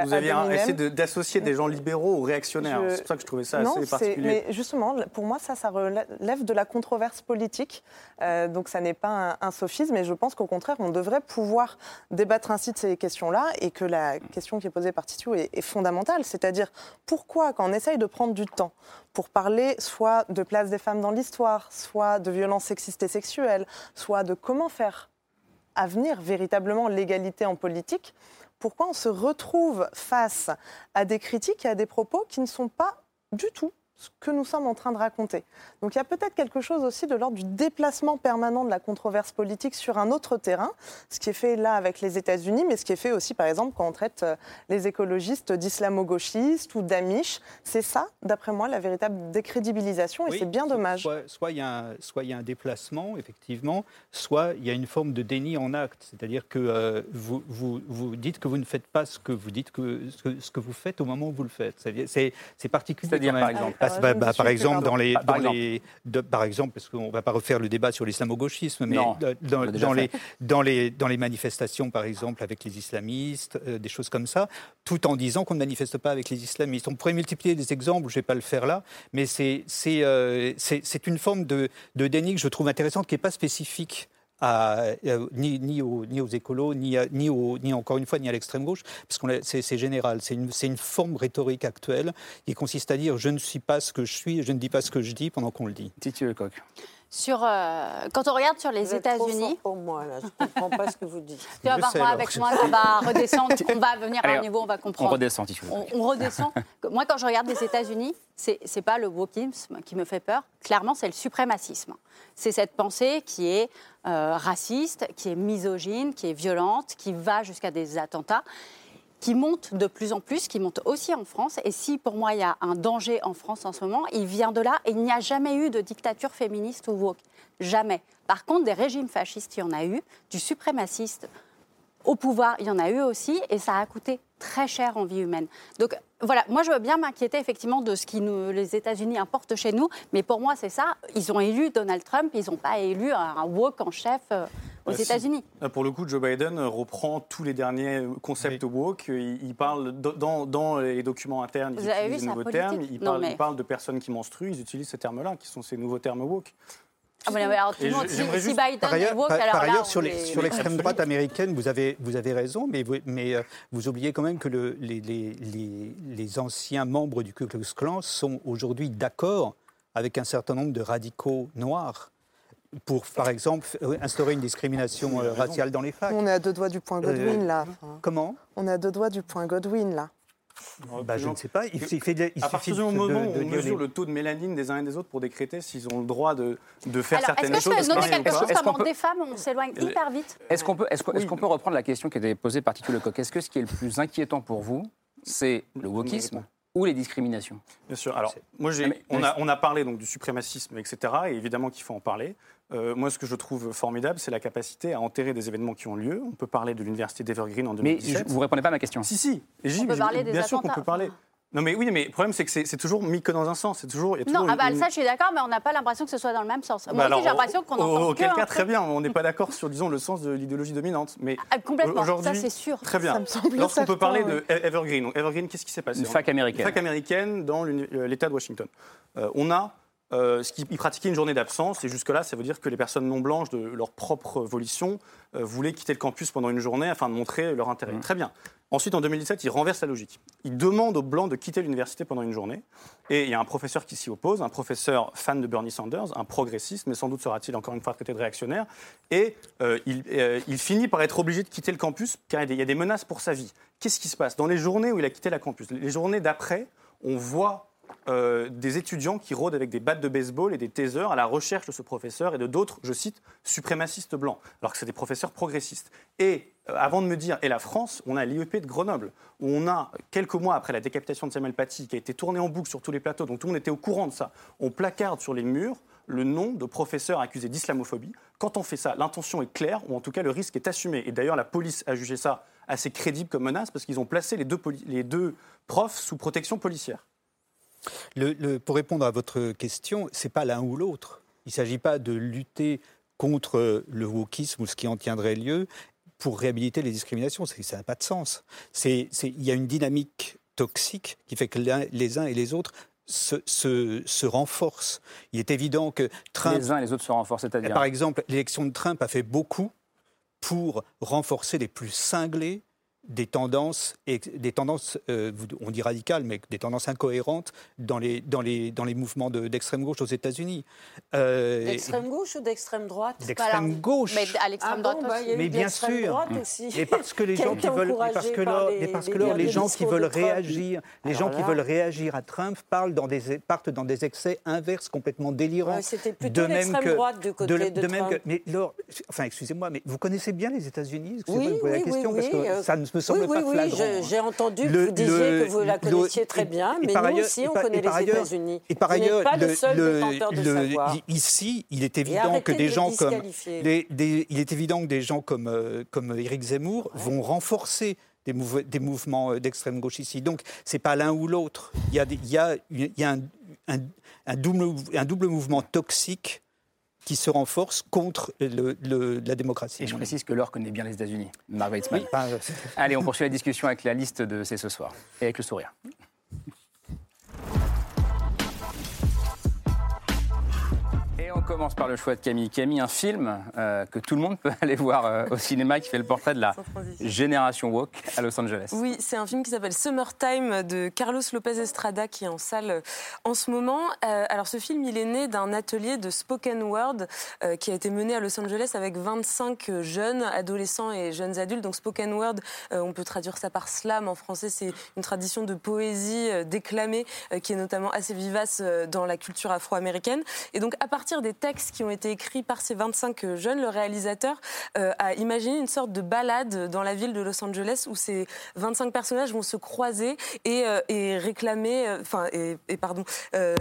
Vous aviez essayé d'associer des gens libéraux aux réactionnaires. C'est pour ça que je trouvais ça assez particulier. Mais justement, pour moi, ça, ça relève de la controverse politique. Euh, donc, ça n'est pas un, sophisme. Mais je pense qu'au contraire, on devrait pouvoir débattre ainsi de ces questions-là et que la question qui est posée par Titiou est, est fondamentale. C'est-à-dire, pourquoi, quand on essaye de prendre du temps pour parler soit de place des femmes dans l'histoire, soit de violences sexistes et sexuelles, soit de comment faire à venir véritablement l'égalité en politique, pourquoi on se retrouve face à des critiques et à des propos qui ne sont pas du tout ce que nous sommes en train de raconter. Donc il y a peut-être quelque chose aussi de l'ordre du déplacement permanent de la controverse politique sur un autre terrain, ce qui est fait là avec les États-Unis, mais ce qui est fait aussi par exemple quand on traite euh, les écologistes d'islamo-gauchistes ou d'amish. C'est ça, d'après moi, la véritable décrédibilisation et c'est bien dommage. Soit il y, a un déplacement, effectivement, soit il y a une forme de déni en acte, c'est-à-dire que euh, vous, vous, vous, dites que vous ne faites pas ce que vous dites que ce que, vous faites au moment où vous le faites. C'est particulier. C'est-à-dire par exemple bah, bah, par exemple, dans les, dans les par exemple, parce qu'on ne va pas refaire le débat sur l'islamo-gauchisme, mais dans, les, dans, les, dans les manifestations, par exemple, avec les islamistes, euh, des choses comme ça, tout en disant qu'on ne manifeste pas avec les islamistes. On pourrait multiplier des exemples, je ne vais pas le faire là, mais c'est euh, une forme de, de déni que je trouve intéressante, qui n'est pas spécifique euh, ni, aux, ni, écolos, ni, ni, encore une fois, ni à l'extrême gauche, parce que c'est général. C'est une, une, forme rhétorique actuelle qui consiste à dire je ne suis pas ce que je suis, je ne dis pas ce que je dis pendant qu'on le dit. Titi Lecoq. Sur, euh, quand on regarde sur les États-Unis. pour moi, là. Je ne comprends pas ce que vous dites. Tu vas voir, avec moi, on va redescendre, on va venir à un niveau, on va comprendre. On redescend, on, on redescend. moi, quand je regarde les États-Unis, ce n'est pas le wokisme qui me fait peur. Clairement, c'est le suprémacisme. C'est cette pensée qui est euh, raciste, qui est misogyne, qui est violente, qui va jusqu'à des attentats qui monte de plus en plus, qui monte aussi en France. Et si pour moi il y a un danger en France en ce moment, il vient de là. il n'y a jamais eu de dictature féministe ou woke. Jamais. Par contre, des régimes fascistes, il y en a eu, du suprémaciste au pouvoir, il y en a eu aussi, et ça a coûté très cher en vie humaine. Donc voilà, moi je veux bien m'inquiéter effectivement de ce nous, les États-Unis importent chez nous, mais pour moi c'est ça, ils ont élu Donald Trump, ils n'ont pas élu un woke en chef. Euh, aux États-Unis. Pour le coup, Joe Biden reprend tous les derniers concepts woke. Il, parle dans, dans, les documents internes, ils utilisent des nouveaux termes. Il parle, de personnes qui menstruent. Ils utilisent ces termes-là, qui sont ces nouveaux termes woke. Ah, alors, tout le monde, si, Biden par ailleurs, est woke, par, alors par là, sur l'extrême droite américaine, vous avez, vous avez raison, mais, vous, mais euh, vous oubliez quand même que le, les, les, les, les, anciens membres du Ku Klux Klan sont aujourd'hui d'accord avec un certain nombre de radicaux noirs pour, par exemple, instaurer une discrimination euh, raciale dans les facs. On est à deux doigts du point Godwin, euh, là. Comment? On est à deux doigts du point Godwin, là. Bah, je ne sais pas. Il, il fait, il à partir du moment où on mesure le taux de mélanine des uns et des autres pour décréter s'ils ont le droit de, de faire Alors, certaines choses. Est-ce que je peux quelque chose comme des femmes, on s'éloigne hyper vite Est-ce qu'on peut, est qu'on peut reprendre la question qui était posée par Tito Lecoq? Est-ce que ce qui est le plus inquiétant pour vous, c'est le wokisme ou les discriminations? Bien sûr. Alors, moi, on, a, on, a, parlé donc, du suprémacisme, etc. Et évidemment qu'il faut en parler. Euh, moi, ce que je trouve formidable, c'est la capacité à enterrer des événements qui ont lieu. On peut parler de l'université d'Evergreen en 2017. Mais vous ne répondez pas à ma question. Si, si. on peut parler des bien sûr qu'on peut parler. Non, mais oui, mais le problème, c'est que c'est toujours mis que dans un sens. C'est toujours, non, ah bah, ça, je suis d'accord, mais on n'a pas l'impression que ce soit dans le même sens. Moi bah, aussi, j'ai l'impression qu'on entend Auquel cas, très bien. On n'est pas d'accord sur, disons, le sens de l'idéologie dominante. Mais ah, complètement, ça, c'est sûr. Très bien. Lorsqu'on peut parler de Evergreen, Evergreen, qu'est-ce qui s'est passé Une fac américaine. Une fac américaine dans euh, l'État de Washington. Euh, on a euh, ce qui, ils pratiquaient une journée d'absence, et jusque-là, ça veut dire que les personnes non blanches, de leur propre volition, euh, voulaient quitter le campus pendant une journée afin de montrer leur intérêt. Mmh. Très bien. Ensuite, en 2017, ils renversent la logique. Ils demandent aux blancs de quitter l'université pendant une journée, et il y a un professeur qui s'y oppose, un professeur fan de Bernie Sanders, un progressiste, mais sans doute sera-t-il encore une fois traité de réactionnaire, et euh, il, il, finit par être obligé de quitter le campus car il y a des menaces pour sa vie. Qu'est-ce qui se passe? Dans les journées où il a quitté la campus, les journées d'après, on voit euh, des étudiants qui rôdent avec des battes de baseball et des tasers à la recherche de ce professeur et de d'autres, je cite, suprémacistes blancs, alors que c'est des professeurs progressistes. Et euh, avant de me dire, et la France, on a l'IEP de Grenoble, où on a, quelques mois après la décapitation de Samuel Paty, qui a été tourné en boucle sur tous les plateaux, donc tout le monde était au courant de ça, on placarde sur les murs le nom de professeurs accusés d'islamophobie. Quand on fait ça, l'intention est claire, ou en tout cas le risque est assumé. Et d'ailleurs, la police a jugé ça assez crédible comme menace, parce qu'ils ont placé les deux, les deux profs sous protection policière pour répondre à votre question, ce n'est pas l'un ou l'autre. Il ne s'agit pas de lutter contre le wokisme ou ce qui en tiendrait lieu pour réhabiliter les discriminations. Ça n'a pas de sens. Il y a une dynamique toxique qui fait que les uns et les autres se, renforcent. Il est évident que Trump... Les uns et les autres se renforcent, c'est-à-dire Par exemple, l'élection de Trump a fait beaucoup pour renforcer les plus cinglés des tendances, des tendances euh, on dit radicales, mais des tendances incohérentes dans les, dans les, dans les mouvements d'extrême gauche aux États-Unis. Euh, d'extrême gauche ou d'extrême droite? D'extrême gauche. Mais à l'extrême droite ah aussi. mais bien sûr. Et parce que les gens qui veulent, parce que là, les, parce que les, gens qui veulent réagir, les gens qui veulent réagir à Trump parlent dans des, partent dans des excès inverses complètement délirants. C'était plutôt l'extrême droite du côté de, de, Trump. Même que, mais enfin, excusez-moi, mais vous connaissez bien les États-Unis? Excusez-moi de poser la question parce que euh, ça ne me semble pas flagrant. Oui, j'ai entendu que vous disiez que vous la connaissiez très bien, mais nous aussi, on connaît les États-Unis. Et par ailleurs, pas le, seul de savoir. Ici, il est évident que des gens comme il est évident que des gens comme euh, comme Éric Zemmour vont renforcer des, des mouvements euh, d'extrême gauche ici. Donc, c'est pas l'un ou l'autre. Il y a, il y a, il y a un, un, un, double, un double mouvement toxique qui se renforce contre la démocratie. Et je précise que Laure connaît bien les États-Unis, Margaret Smith. Allez, on poursuit la discussion avec la liste de C'est ce soir et avec le sourire. Commence par le choix de Camille. Camille, un film euh, que tout le monde peut aller voir euh, au cinéma qui fait le portrait de la génération woke à Los Angeles. Oui, c'est un film qui s'appelle Summertime de Carlos Lopez Estrada qui est en salle euh, en ce moment. alors ce film, il est né d'un atelier de spoken word qui a été mené à Los Angeles avec 25 jeunes adolescents et jeunes adultes. Donc spoken word, on peut traduire ça par slam en français. C'est une tradition de poésie déclamée qui est notamment assez vivace dans la culture afro-américaine. Et donc à partir des textes qui ont été écrits par ces 25 euh, jeunes, le réalisateur euh, a imaginé une sorte de balade dans la ville de Los Angeles où ces 25 personnages vont se croiser et, euh, et réclamer, enfin, et, pardon,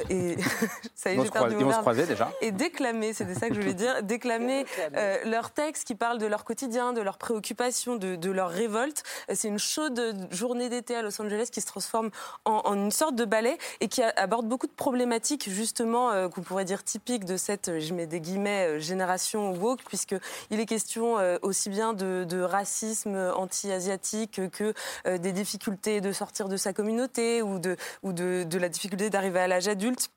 et ça y est, j'ai perdu Ils vont se croiser déjà. Et déclamer, c'était ça que je voulais dire, déclamer leurs textes qui parlent de leur quotidien, de leurs préoccupations, de, de leur révolte. C'est une chaude journée d'été à Los Angeles qui se transforme en, en, une sorte de ballet et qui aborde beaucoup de problématiques justement qu'on pourrait dire typiques de cette je mets des guillemets, euh, génération woke, puisqu'il est question euh, aussi bien de, racisme anti-asiatique que euh, des difficultés de sortir de sa communauté ou de la difficulté d'arriver à l'âge adulte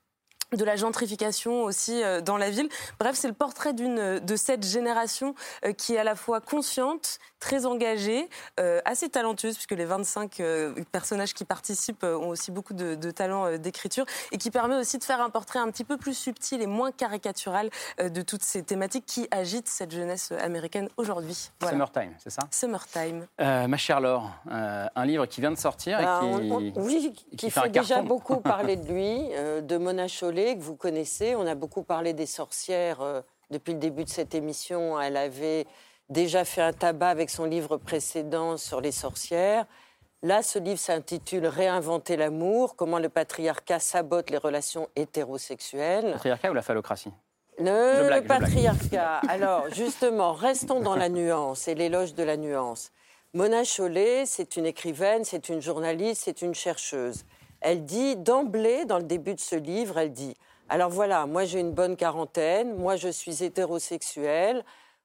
de la gentrification aussi dans la ville. Bref, c'est le portrait d'une de cette génération qui est à la fois consciente très engagée, euh, assez talentueuse, puisque les 25 euh, personnages qui participent euh, ont aussi beaucoup de, talent d'écriture, et qui permet aussi de faire un portrait un petit peu plus subtil et moins caricatural de toutes ces thématiques qui agitent cette jeunesse américaine aujourd'hui. Summertime, c'est ça? Summertime. ma chère Laure, un livre qui vient de sortir et bah, qui, oui, qui, fait, déjà beaucoup parler de lui, de Mona Chollet, que vous connaissez. On a beaucoup parlé des sorcières depuis le début de cette émission. Elle avait déjà fait un tabac avec son livre précédent sur les sorcières. Là, ce livre s'intitule Réinventer l'amour, comment le patriarcat sabote les relations hétérosexuelles. Le patriarcat ou la phallocratie? Le, patriarcat. Alors, justement, restons dans la nuance et l'éloge de la nuance. Mona Chollet, c'est une écrivaine, c'est une journaliste, c'est une chercheuse. Elle dit d'emblée, dans le début de ce livre, elle dit Alors voilà, moi j'ai une bonne quarantaine, moi je suis hétérosexuelle,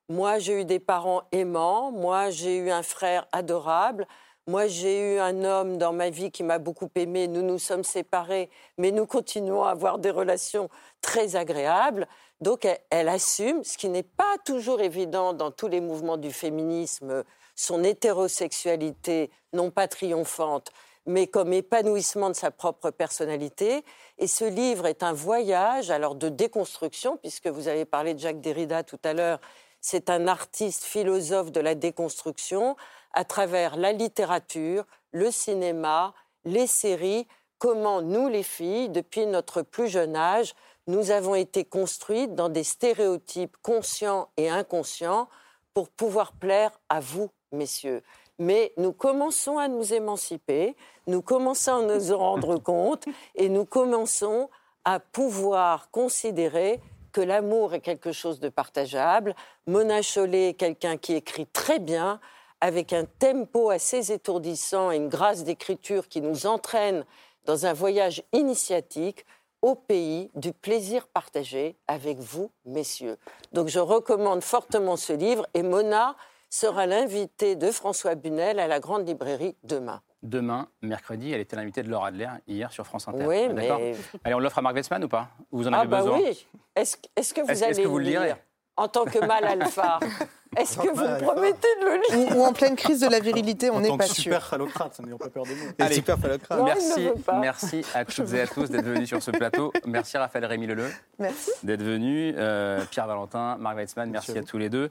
moi j'ai eu des parents aimants, moi j'ai eu un frère adorable, moi, j'ai eu un homme dans ma vie qui m'a beaucoup aimé. Nous nous sommes séparés, mais nous continuons à avoir des relations très agréables. Donc, elle, assume, ce qui n'est pas toujours évident dans tous les mouvements du féminisme, son hétérosexualité, non pas triomphante, mais comme épanouissement de sa propre personnalité. Et ce livre est un voyage alors de déconstruction, puisque vous avez parlé de Jacques Derrida tout à l'heure. C'est un artiste philosophe de la déconstruction à travers la littérature, le cinéma, les séries, comment nous, les filles, depuis notre plus jeune âge, nous avons été construites dans des stéréotypes conscients et inconscients pour pouvoir plaire à vous, messieurs. Mais nous commençons à nous émanciper, nous commençons à nous rendre compte et nous commençons à pouvoir considérer que l'amour est quelque chose de partageable. Mona Chollet est quelqu'un qui écrit très bien, avec un tempo assez étourdissant et une grâce d'écriture qui nous entraîne dans un voyage initiatique au pays du plaisir partagé avec vous, messieurs. Donc je recommande fortement ce livre et Mona sera l'invitée de François Bunel à la Grande Librairie demain. Demain, mercredi, elle était l'invitée de Laura Adler hier sur France Inter. Oui, mais... Allez, on l'offre à Marc Westman ou pas Vous en avez ah bah besoin oui. Est-ce que vous allez que vous le lire en tant que mâle alpha Est-ce que vous me promettez de le lire ou, en pleine crise de la virilité, on n'est pas sûr. Super phallocrate, n'ayons pas peur de nous. Allez, super phallocrate. merci, merci à toutes et à tous d'être venus sur ce plateau. Merci Raphaël Rémy Leleu. Merci. D'être venu. Euh, Pierre Valentin, Marc Weitzmann, merci, à, tous les deux.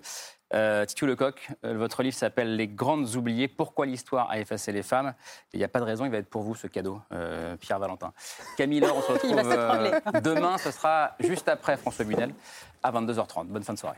Euh, Titu Lecoq, euh, votre livre s'appelle Les grandes oubliées. Pourquoi l'histoire a effacé les femmes? Il n'y a pas de raison, il va être pour vous ce cadeau, euh, Pierre Valentin. Camille Laure, on se retrouve demain. Ce sera juste après François Bunel à 22h30. Bonne fin de soirée.